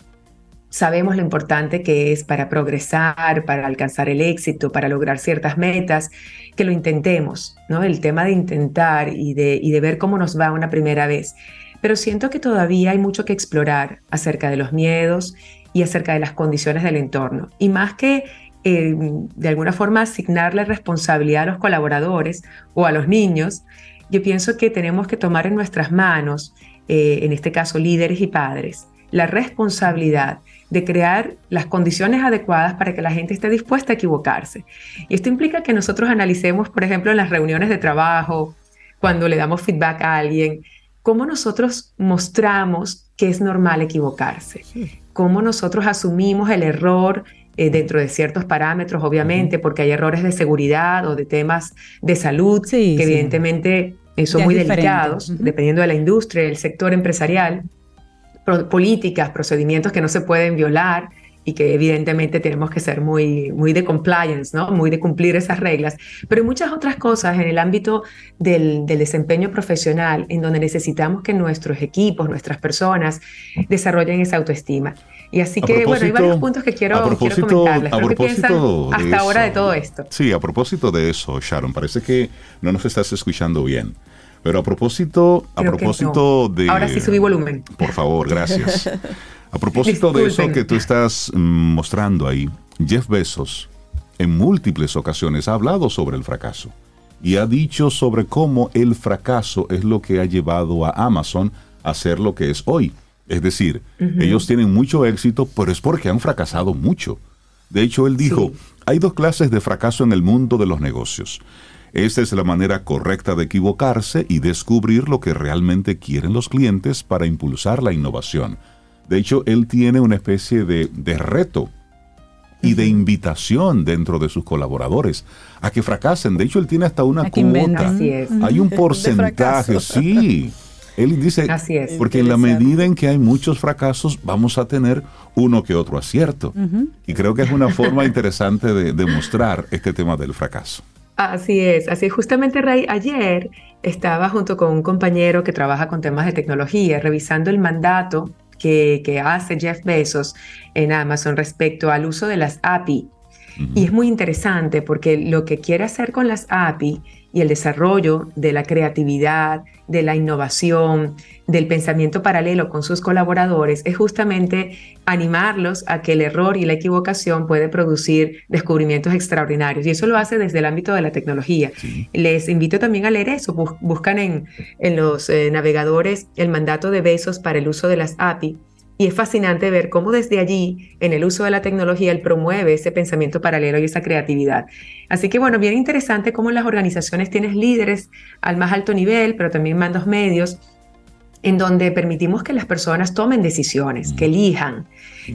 sabemos lo importante que es para progresar, para alcanzar el éxito, para lograr ciertas metas, que lo intentemos, ¿no? El tema de intentar y de, y de ver cómo nos va una primera vez. Pero siento que todavía hay mucho que explorar acerca de los miedos y acerca de las condiciones del entorno. Y más que eh, de alguna forma asignarle responsabilidad a los colaboradores o a los niños, yo pienso que tenemos que tomar en nuestras manos, eh, en este caso líderes y padres, la responsabilidad de crear las condiciones adecuadas para que la gente esté dispuesta a equivocarse. Y esto implica que nosotros analicemos, por ejemplo, en las reuniones de trabajo, cuando le damos feedback a alguien, cómo nosotros mostramos que es normal equivocarse, cómo nosotros asumimos el error eh, dentro de ciertos parámetros, obviamente, porque hay errores de seguridad o de temas de salud que evidentemente eh, son muy delicados, dependiendo de la industria, el sector empresarial políticas, procedimientos que no se pueden violar y que evidentemente tenemos que ser muy, muy de compliance, ¿no? Muy de cumplir esas reglas, pero hay muchas otras cosas en el ámbito del, del desempeño profesional en donde necesitamos que nuestros equipos, nuestras personas desarrollen esa autoestima. Y así que, bueno, hay varios puntos que quiero, quiero comentarles. ¿Qué piensan hasta ahora de todo esto? Sí, a propósito de eso, Sharon, parece que no nos estás escuchando bien. Pero a propósito, a propósito de... Ahora sí subí volumen. Por favor, gracias. (laughs) A propósito de eso que tú estás mm, mostrando ahí, Jeff Bezos en múltiples ocasiones ha hablado sobre el fracaso y ha dicho sobre cómo el fracaso es lo que ha llevado a Amazon a ser lo que es hoy. Es decir, ellos tienen mucho éxito, pero es porque han fracasado mucho. De hecho, él dijo, hay dos clases de fracaso en el mundo de los negocios. Esta es la manera correcta de equivocarse y descubrir lo que realmente quieren los clientes para impulsar la innovación. De hecho, él tiene una especie de, reto y de invitación dentro de sus colaboradores a que fracasen. De hecho, él tiene hasta una cuota. Hay un porcentaje, sí. Él dice, porque en la medida en que hay muchos fracasos, vamos a tener uno que otro acierto. Y creo que es una forma interesante de demostrar este tema del fracaso. Así es, así es. Justamente, Ray, ayer estaba junto con un compañero que trabaja con temas de tecnología, revisando el mandato que, que hace Jeff Bezos en Amazon respecto al uso de las API. Y es muy interesante porque lo que quiere hacer con las API y el desarrollo de la creatividad, de la innovación, del pensamiento paralelo con sus colaboradores es justamente animarlos a que el error y la equivocación puede producir descubrimientos extraordinarios. Y eso lo hace desde el ámbito de la tecnología. Les invito también a leer eso. buscan en, en los eh, navegadores el mandato de Besos para el uso de las API y es fascinante ver cómo desde allí, en el uso de la tecnología, él promueve ese pensamiento paralelo y esa creatividad. Así que bueno, bien interesante cómo en las organizaciones tienes líderes al más alto nivel, pero también mandos medios, en donde permitimos que las personas tomen decisiones, que elijan,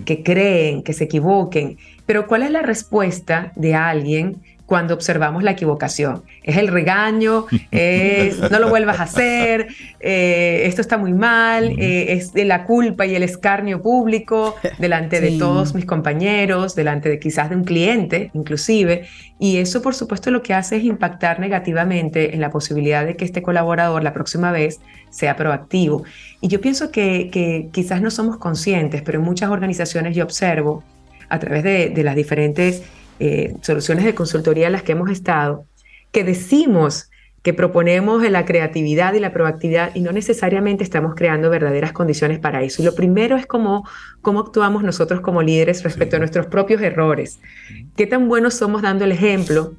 que creen, que se equivoquen. Pero ¿cuál es la respuesta de alguien cuando observamos la equivocación. Es el regaño, es (laughs) no lo vuelvas a hacer, eh, esto está muy mal, eh, es de la culpa y el escarnio público (laughs) delante de todos mis compañeros, delante de quizás de un cliente inclusive. Y eso por supuesto lo que hace es impactar negativamente en la posibilidad de que este colaborador la próxima vez sea proactivo. Y yo pienso que, que quizás no somos conscientes, pero en muchas organizaciones yo observo a través de, de las diferentes eh, soluciones de consultoría en las que hemos estado, que decimos que proponemos la creatividad y la proactividad y no necesariamente estamos creando verdaderas condiciones para eso. Y lo primero es cómo, cómo actuamos nosotros como líderes respecto a nuestros propios errores. ¿Qué tan buenos somos dando el ejemplo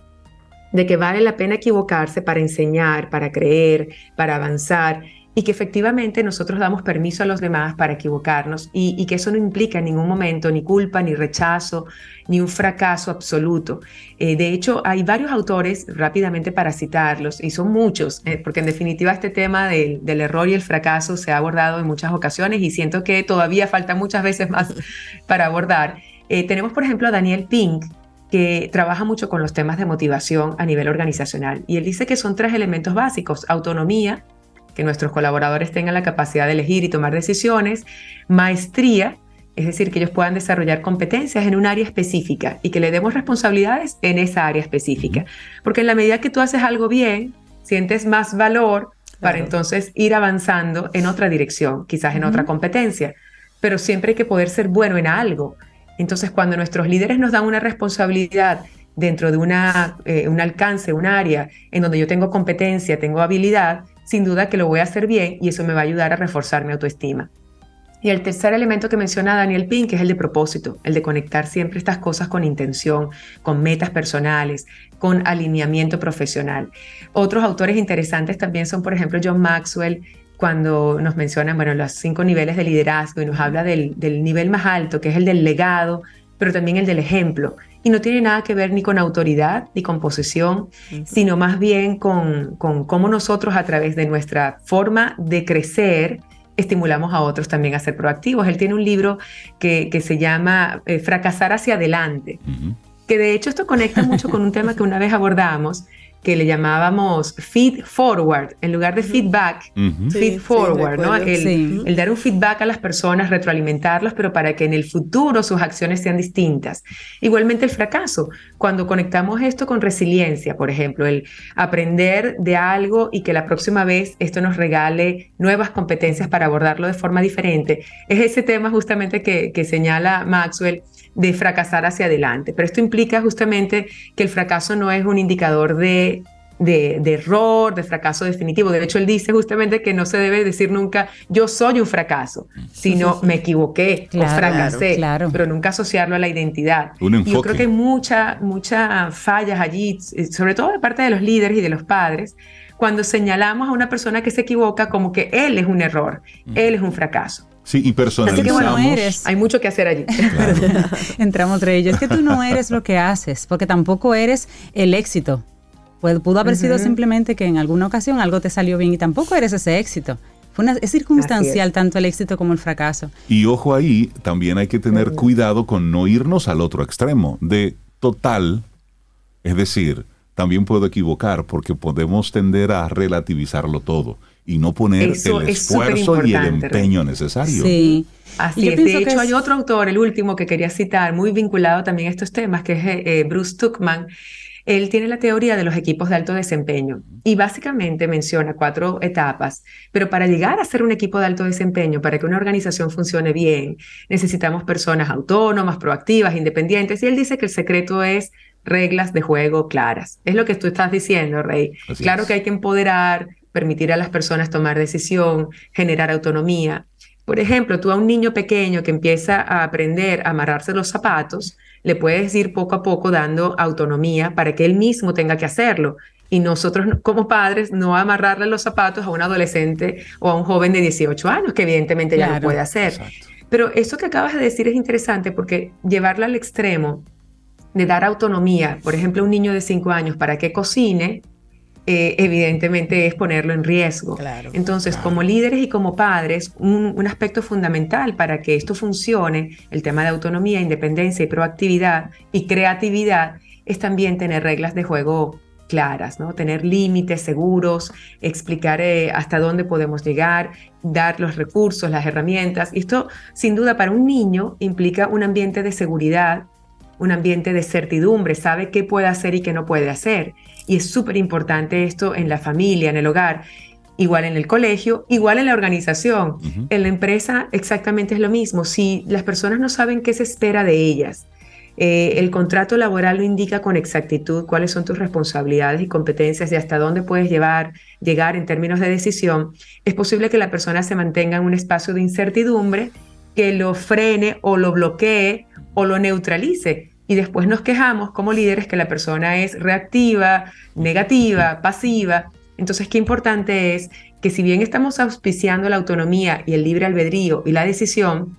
de que vale la pena equivocarse para enseñar, para creer, para avanzar y que efectivamente nosotros damos permiso a los demás para equivocarnos y, que eso no implica en ningún momento ni culpa, ni rechazo, ni un fracaso absoluto. Eh, de hecho, hay varios autores, rápidamente para citarlos, y son muchos, eh, porque en definitiva este tema del, error y el fracaso se ha abordado en muchas ocasiones y siento que todavía falta muchas veces más (laughs) para abordar. Eh, tenemos, por ejemplo, a Daniel Pink, que trabaja mucho con los temas de motivación a nivel organizacional. Y él dice que son tres elementos básicos, autonomía, que nuestros colaboradores tengan la capacidad de elegir y tomar decisiones, maestría, es decir, que ellos puedan desarrollar competencias en un área específica y que le demos responsabilidades en esa área específica. Porque en la medida que tú haces algo bien, sientes más valor para entonces ir avanzando en otra dirección, quizás en otra competencia, pero siempre hay que poder ser bueno en algo. Entonces, cuando nuestros líderes nos dan una responsabilidad dentro de una, eh, un alcance, un área en donde yo tengo competencia, tengo habilidad, sin duda que lo voy a hacer bien y eso me va a ayudar a reforzar mi autoestima. Y el tercer elemento que menciona Daniel Pink es el de propósito, el de conectar siempre estas cosas con intención, con metas personales, con alineamiento profesional. Otros autores interesantes también son, por ejemplo, John Maxwell, cuando nos mencionan, bueno, los cinco niveles de liderazgo y nos habla del, del nivel más alto, que es el del legado, pero también el del ejemplo y no tiene nada que ver ni con autoridad ni con posesión, sino más bien con, con cómo nosotros a través de nuestra forma de crecer estimulamos a otros también a ser proactivos. Él tiene un libro que, que se llama eh, Fracasar hacia adelante, que de hecho esto conecta mucho con un tema que una vez abordamos, que le llamábamos feed forward, en lugar de feedback, feed forward, ¿no? El, dar un feedback a las personas, retroalimentarlos, pero para que en el futuro sus acciones sean distintas. Igualmente el fracaso, cuando conectamos esto con resiliencia, por ejemplo, el aprender de algo y que la próxima vez esto nos regale nuevas competencias para abordarlo de forma diferente, es ese tema justamente que, que señala Maxwell de fracasar hacia adelante. Pero esto implica justamente que el fracaso no es un indicador de, de, error, de fracaso definitivo. De hecho, él dice justamente que no se debe decir nunca yo soy un fracaso, sino me equivoqué o fracasé, pero nunca asociarlo a la identidad. Y yo creo que hay muchas muchas fallas allí, sobre todo de parte de los líderes y de los padres, cuando señalamos a una persona que se equivoca como que él es un error, él es un fracaso. Sí, y personalizamos. Así que bueno, eres. Hay mucho que hacer allí. (laughs) Entramos entre ellos. Es que tú no eres lo que haces, porque tampoco eres el éxito. Pues, pudo haber sido simplemente que en alguna ocasión algo te salió bien y tampoco eres ese éxito. Fue una, es circunstancial tanto el éxito como el fracaso. Y ojo ahí, también hay que tener cuidado con no irnos al otro extremo, de total, es decir, también puedo equivocar porque podemos tender a relativizarlo todo y no poner el esfuerzo y el empeño necesario. Sí. Así es. De hecho, hay otro autor, el último que quería citar, muy vinculado también a estos temas, que es eh, eh, Bruce Tuckman. Él tiene la teoría de los equipos de alto desempeño y básicamente menciona cuatro etapas, pero para llegar a ser un equipo de alto desempeño, para que una organización funcione bien, necesitamos personas autónomas, proactivas, independientes, y él dice que el secreto es reglas de juego claras. Es lo que tú estás diciendo, Rey. claro que hay que empoderar, permitir a las personas tomar decisión, generar autonomía. Por ejemplo, tú a un niño pequeño que empieza a aprender a amarrarse los zapatos, le puedes ir poco a poco dando autonomía para que él mismo tenga que hacerlo. Y nosotros como padres no amarrarle los zapatos a un adolescente o a un joven de 18 años, que evidentemente ya lo puede hacer. Pero eso que acabas de decir es interesante porque llevarla al extremo de dar autonomía, por ejemplo, a un niño de 5 años para que cocine, eh, evidentemente es ponerlo en riesgo. Entonces, como líderes y como padres, un, aspecto fundamental para que esto funcione, el tema de autonomía, independencia y proactividad y creatividad, es también tener reglas de juego claras, ¿no? Tener límites seguros, explicar eh, hasta dónde podemos llegar, dar los recursos, las herramientas. Y esto, sin duda, para un niño implica un ambiente de seguridad, un ambiente de certidumbre, sabe qué puede hacer y qué no puede hacer. Y es súper importante esto en la familia, en el hogar, igual en el colegio, igual en la organización. En la empresa exactamente es lo mismo. Si las personas no saben qué se espera de ellas, eh, el contrato laboral lo indica con exactitud cuáles son tus responsabilidades y competencias y hasta dónde puedes llevar, llegar en términos de decisión, es posible que la persona se mantenga en un espacio de incertidumbre que lo frene o lo bloquee o lo neutralice y después nos quejamos como líderes que la persona es reactiva, negativa, pasiva. Entonces, qué importante es que si bien estamos auspiciando la autonomía y el libre albedrío y la decisión,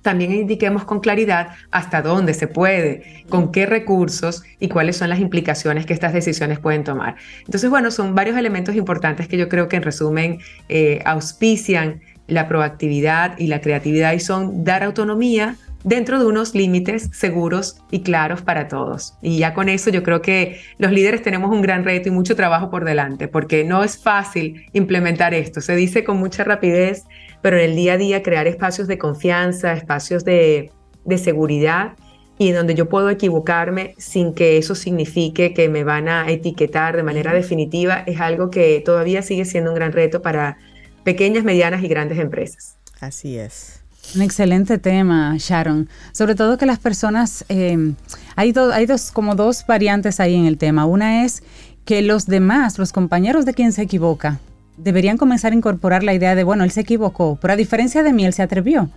también indiquemos con claridad hasta dónde se puede, con qué recursos y cuáles son las implicaciones que estas decisiones pueden tomar. Entonces, bueno, son varios elementos importantes que yo creo que en resumen eh, auspician la proactividad y la creatividad y son dar autonomía, dentro de unos límites seguros y claros para todos. Y ya con eso yo creo que los líderes tenemos un gran reto y mucho trabajo por delante, porque no es fácil implementar esto. Se dice con mucha rapidez, pero en el día a día crear espacios de confianza, espacios de, seguridad y donde yo puedo equivocarme sin que eso signifique que me van a etiquetar de manera definitiva, es algo que todavía sigue siendo un gran reto para pequeñas, medianas y grandes empresas. Así es. Un excelente tema, Sharon. Sobre todo que las personas, eh, hay, hay dos, como dos variantes ahí en el tema. Una es que los demás, los compañeros de quien se equivoca, deberían comenzar a incorporar la idea de, bueno, él se equivocó, pero a diferencia de mí, él se atrevió.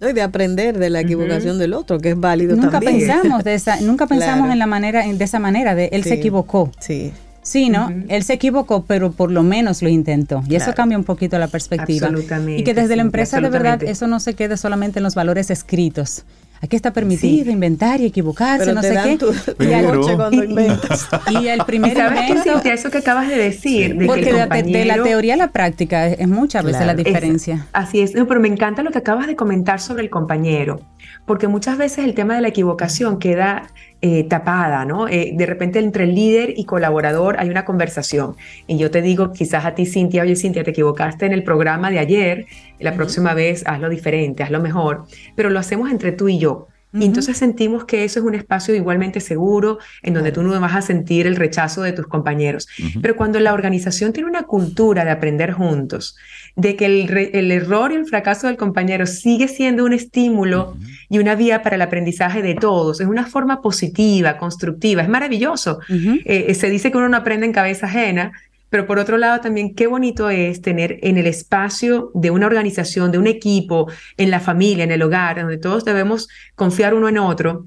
Y de aprender de la equivocación del otro, que es válido nunca también. Pensamos de esa, nunca (laughs) pensamos en la manera, de esa manera, de él se equivocó. Sí. Sí, ¿no? Él se equivocó, pero por lo menos lo intentó. Y eso cambia un poquito la perspectiva. Absolutamente. Y que desde la empresa de verdad eso no se quede solamente en los valores escritos. Aquí está permitido inventar y equivocarse, no sé qué. y, cuando inventas. (laughs) y el primer ¿Sabes invento, qué, eso que acabas de decir? porque de, la teoría a la práctica es, muchas veces la diferencia. así es, pero me encanta lo que acabas de comentar sobre el compañero, porque muchas veces el tema de la equivocación queda eh, tapada, ¿no? Eh, de repente entre el líder y colaborador hay una conversación. Y yo te digo, quizás a ti, Cintia, oye, Cintia, te equivocaste en el programa de ayer, la próxima vez hazlo diferente, hazlo mejor, pero lo hacemos entre tú y yo. Y entonces sentimos que eso es un espacio igualmente seguro, en donde tú no vas a sentir el rechazo de tus compañeros. Pero cuando la organización tiene una cultura de aprender juntos, de que el, error y el fracaso del compañero sigue siendo un estímulo y una vía para el aprendizaje de todos, es una forma positiva, constructiva, es maravilloso. Eh, se dice que uno no aprende en cabeza ajena, pero por otro lado también qué bonito es tener en el espacio de una organización, de un equipo, en la familia, en el hogar, donde todos debemos confiar uno en otro,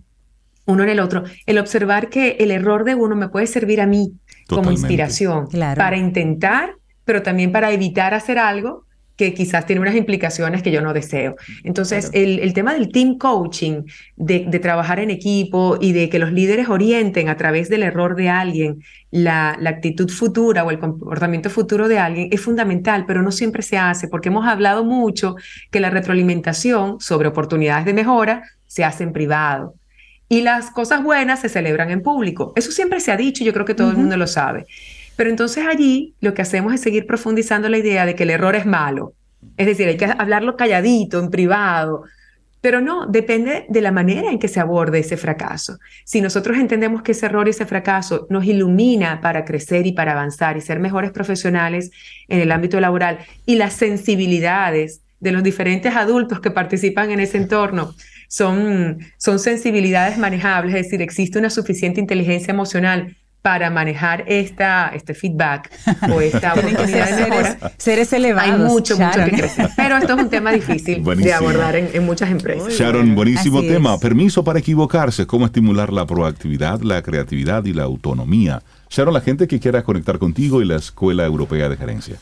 uno en el otro, el observar que el error de uno me puede servir a mí como inspiración para intentar, pero también para evitar hacer algo que quizás tiene unas implicaciones que yo no deseo. Entonces, el, tema del team coaching, de, trabajar en equipo y de que los líderes orienten a través del error de alguien la, la, actitud futura o el comportamiento futuro de alguien es fundamental, pero no siempre se hace porque hemos hablado mucho que la retroalimentación sobre oportunidades de mejora se hace en privado. Y las cosas buenas se celebran en público. Eso siempre se ha dicho y yo creo que todo el mundo lo sabe. Pero entonces allí lo que hacemos es seguir profundizando la idea de que el error es malo. Es decir, hay que hablarlo calladito, en privado. Pero no, depende de la manera en que se aborde ese fracaso. Si nosotros entendemos que ese error y ese fracaso nos ilumina para crecer y para avanzar y ser mejores profesionales en el ámbito laboral y las sensibilidades de los diferentes adultos que participan en ese entorno son, son sensibilidades manejables, es decir, existe una suficiente inteligencia emocional para manejar esta, este feedback o esta (laughs) oportunidad de seres, seres elevados. Hay mucho, mucho que crecer. Pero esto es un tema difícil de abordar en, muchas empresas. Sharon, buenísimo tema. Permiso para equivocarse. ¿Cómo estimular la proactividad, la creatividad y la autonomía? Sharon, la gente que quiera conectar contigo y la Escuela Europea de Gerencia.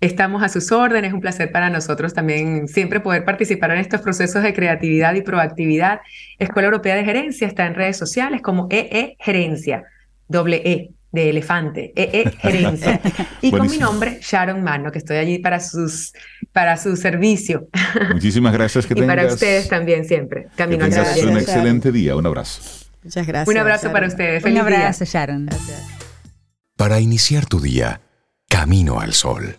Estamos a sus órdenes, un placer para nosotros también siempre poder participar en estos procesos de creatividad y proactividad. Escuela Europea de Gerencia está en redes sociales como EE Gerencia doble E de elefante, EE e, (laughs) Gerencia. Y con mi nombre, Sharon Mano, que estoy allí para, sus, para su servicio. Muchísimas gracias que (laughs) Y para ustedes también siempre. Camino que tengas un excelente día. Un abrazo. Muchas gracias. Un abrazo para ustedes. Feliz un abrazo, Sharon. Para iniciar tu día, Camino al Sol.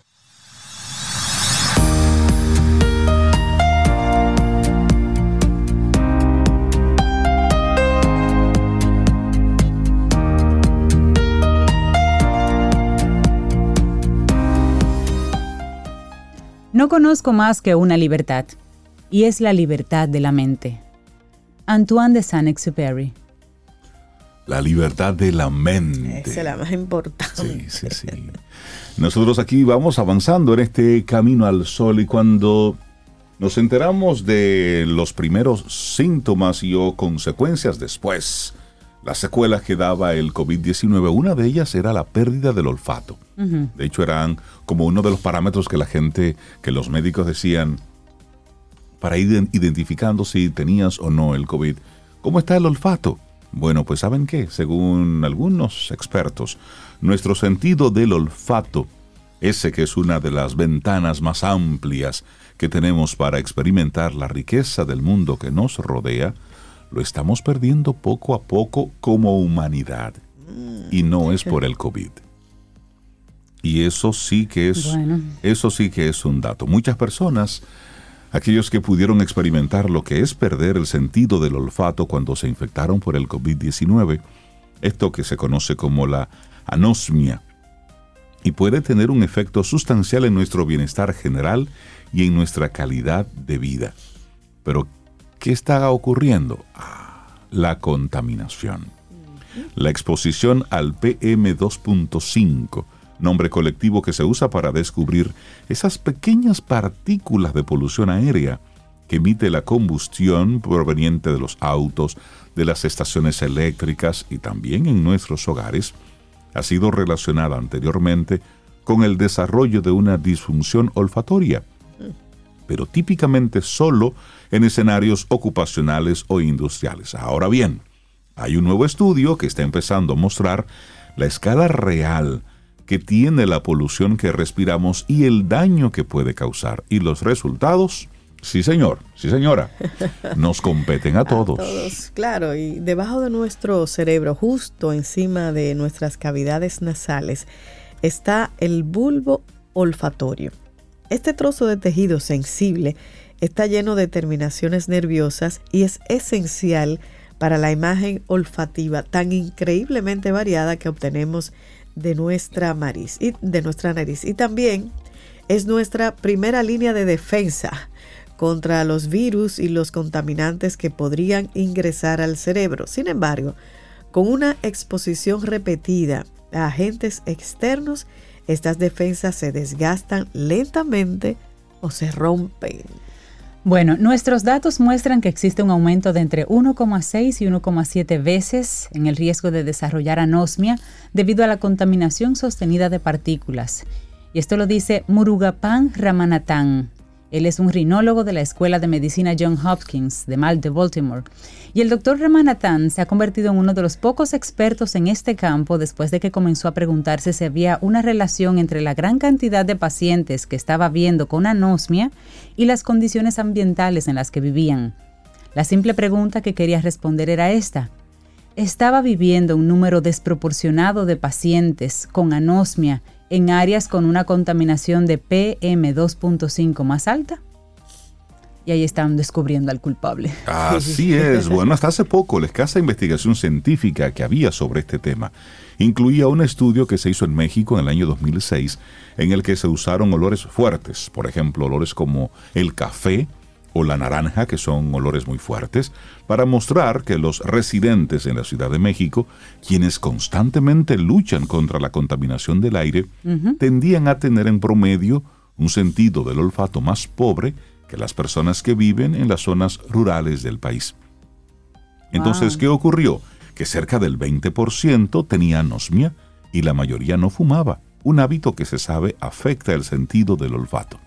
No conozco más que una libertad, y es la libertad de la mente. Antoine de Saint-Exupéry. La libertad de la mente. Esa es la más importante. Sí, sí, sí. Nosotros aquí vamos avanzando en este camino al sol y cuando nos enteramos de los primeros síntomas y o consecuencias después, las secuelas que daba el COVID-19, una de ellas era la pérdida del olfato. De hecho, eran como uno de los parámetros que la gente, que los médicos decían para ir identificando si tenías o no el COVID. ¿Cómo está el olfato? Bueno, pues saben qué, según algunos expertos, nuestro sentido del olfato, ese que es una de las ventanas más amplias que tenemos para experimentar la riqueza del mundo que nos rodea, lo estamos perdiendo poco a poco como humanidad. Y no es por el COVID. Y eso sí que es eso sí que es un dato. Muchas personas, aquellos que pudieron experimentar lo que es perder el sentido del olfato cuando se infectaron por el COVID-19, esto que se conoce como la anosmia, y puede tener un efecto sustancial en nuestro bienestar general y en nuestra calidad de vida. Pero ¿Qué está ocurriendo? Ah, la contaminación. La exposición al PM2.5, nombre colectivo que se usa para descubrir esas pequeñas partículas de polución aérea que emite la combustión proveniente de los autos, de las estaciones eléctricas y también en nuestros hogares, ha sido relacionada anteriormente con el desarrollo de una disfunción olfatoria, pero típicamente solo en escenarios ocupacionales o industriales. Ahora bien, hay un nuevo estudio que está empezando a mostrar la escala real que tiene la polución que respiramos y el daño que puede causar. Y los resultados Sí, señor. Sí, señora. (laughs) Nos competen a todos. todos, claro. Y debajo de nuestro cerebro, justo encima de nuestras cavidades nasales, está el bulbo olfatorio. Este trozo de tejido sensible está lleno de terminaciones nerviosas y es esencial para la imagen olfativa tan increíblemente variada que obtenemos de nuestra nariz y también es nuestra primera línea de defensa contra los virus y los contaminantes que podrían ingresar al cerebro. Sin embargo, con una exposición repetida a agentes externos, estas defensas se desgastan lentamente o se rompen. Bueno, nuestros datos muestran que existe un aumento de entre 1,6 y 1,7 veces en el riesgo de desarrollar anosmia debido a la contaminación sostenida de partículas. Y esto lo dice Murugapan Ramanathan, él es un rinólogo de la Escuela de Medicina John Hopkins de Mal de Baltimore. Y el doctor Ramanathan se ha convertido en uno de los pocos expertos en este campo después de que comenzó a preguntarse si había una relación entre la gran cantidad de pacientes que estaba viendo con anosmia y las condiciones ambientales en las que vivían. La simple pregunta que quería responder era esta. ¿Estaba viviendo un número desproporcionado de pacientes con anosmia en áreas con una contaminación de PM2.5 más alta. Y ahí están descubriendo al culpable. Así es. (laughs) Bueno, hasta hace poco la escasa investigación científica que había sobre este tema incluía un estudio que se hizo en México en el año 2006 en el que se usaron olores fuertes, por ejemplo, olores como el café, o la naranja, que son olores muy fuertes, para mostrar que los residentes en la Ciudad de México, quienes constantemente luchan contra la contaminación del aire, tendían a tener en promedio un sentido del olfato más pobre que las personas que viven en las zonas rurales del país. Entonces, ¿qué ocurrió? Que cerca del 20% tenía anosmia y la mayoría no fumaba, un hábito que se sabe afecta el sentido del olfato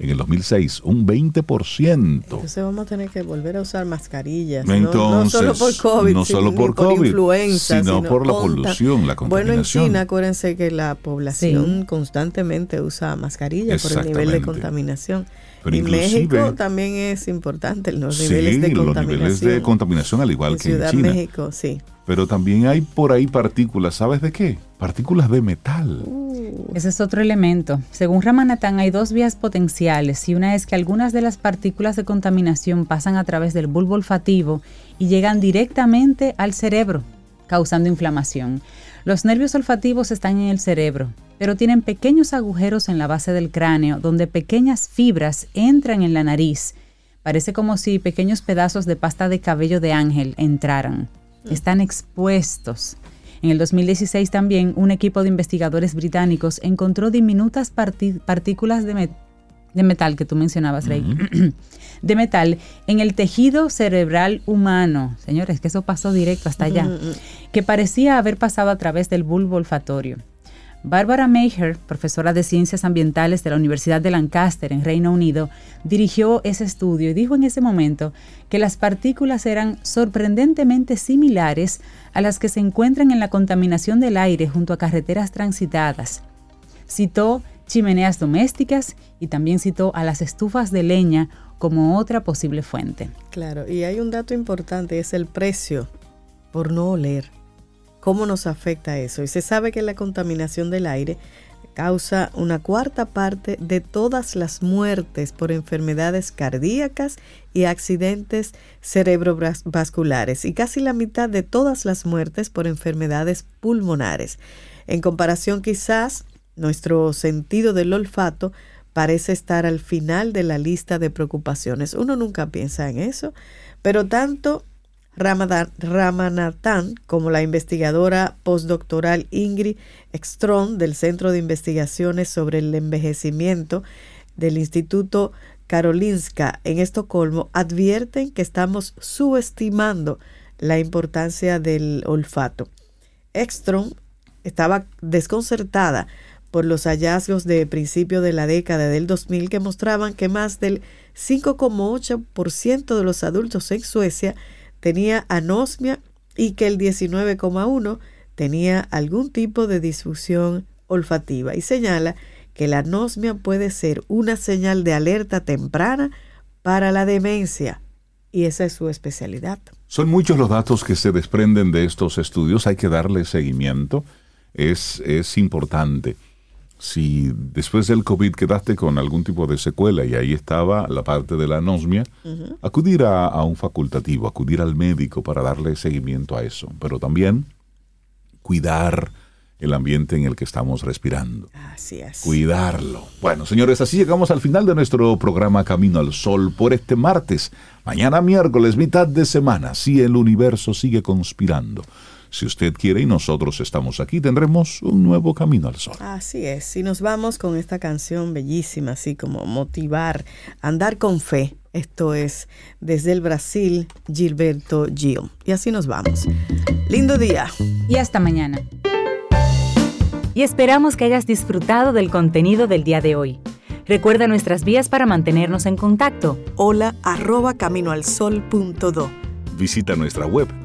en el 2006, un 20%. Entonces vamos a tener que volver a usar mascarillas. Entonces, no, solo por COVID, no solo por, COVID, influenza, sino, por la polución, la contaminación. Bueno, en China, acuérdense que la población constantemente usa mascarillas por el nivel de contaminación. Pero en México también es importante los niveles de contaminación. los niveles de contaminación, al igual que en China. México, sí. Pero también hay por ahí partículas, ¿sabes de qué? Partículas de metal. Uh. Ese es otro elemento. Según Ramanathan, hay dos vías potenciales y una es que algunas de las partículas de contaminación pasan a través del bulbo olfativo y llegan directamente al cerebro, causando inflamación. Los nervios olfativos están en el cerebro, pero tienen pequeños agujeros en la base del cráneo donde pequeñas fibras entran en la nariz. Parece como si pequeños pedazos de pasta de cabello de ángel entraran. Mm. están expuestos. En el 2016 también un equipo de investigadores británicos encontró diminutas partículas de, metal que tú mencionabas, Rey, (clears throat) de metal en el tejido cerebral humano. Señores, que eso pasó directo hasta allá, que parecía haber pasado a través del bulbo olfatorio. Barbara Maher, profesora de Ciencias Ambientales de la Universidad de Lancaster en Reino Unido, dirigió ese estudio y dijo en ese momento que las partículas eran sorprendentemente similares a las que se encuentran en la contaminación del aire junto a carreteras transitadas. Citó chimeneas domésticas y también citó a las estufas de leña como otra posible fuente. Claro, y hay un dato importante, es el precio por no oler. ¿Cómo nos afecta eso? Y se sabe que la contaminación del aire causa una cuarta parte de todas las muertes por enfermedades cardíacas y accidentes cerebrovasculares y casi la mitad de todas las muertes por enfermedades pulmonares. En comparación quizás, nuestro sentido del olfato parece estar al final de la lista de preocupaciones. Uno nunca piensa en eso, pero tanto Ramanathan como la investigadora postdoctoral Ingrid Ekström del Centro de Investigaciones sobre el Envejecimiento del Instituto Karolinska en Estocolmo advierten que estamos subestimando la importancia del olfato. Ekström estaba desconcertada por los hallazgos de principio de la década del 2000 que mostraban que más del 5,8% de los adultos en Suecia tenía anosmia y que el 19,1 tenía algún tipo de disfunción olfativa y señala que la anosmia puede ser una señal de alerta temprana para la demencia y esa es su especialidad. Son muchos los datos que se desprenden de estos estudios, hay que darle seguimiento, es, es importante. Si después del COVID quedaste con algún tipo de secuela y ahí estaba la parte de la anosmia, acudir a, a un facultativo, acudir al médico para darle seguimiento a eso, pero también cuidar el ambiente en el que estamos respirando. Así es. Cuidarlo. Bueno, señores, así llegamos al final de nuestro programa Camino al Sol por este martes. Mañana miércoles, mitad de semana, si el universo sigue conspirando. Si usted quiere y nosotros estamos aquí, tendremos un nuevo Camino al Sol. Así es. Y nos vamos con esta canción bellísima, así como motivar, andar con fe. Esto es desde el Brasil, Gilberto Gil. Y así nos vamos. Lindo día. Y hasta mañana. Y esperamos que hayas disfrutado del contenido del día de hoy. Recuerda nuestras vías para mantenernos en contacto. Hola arroba caminoalsol.do. Visita nuestra web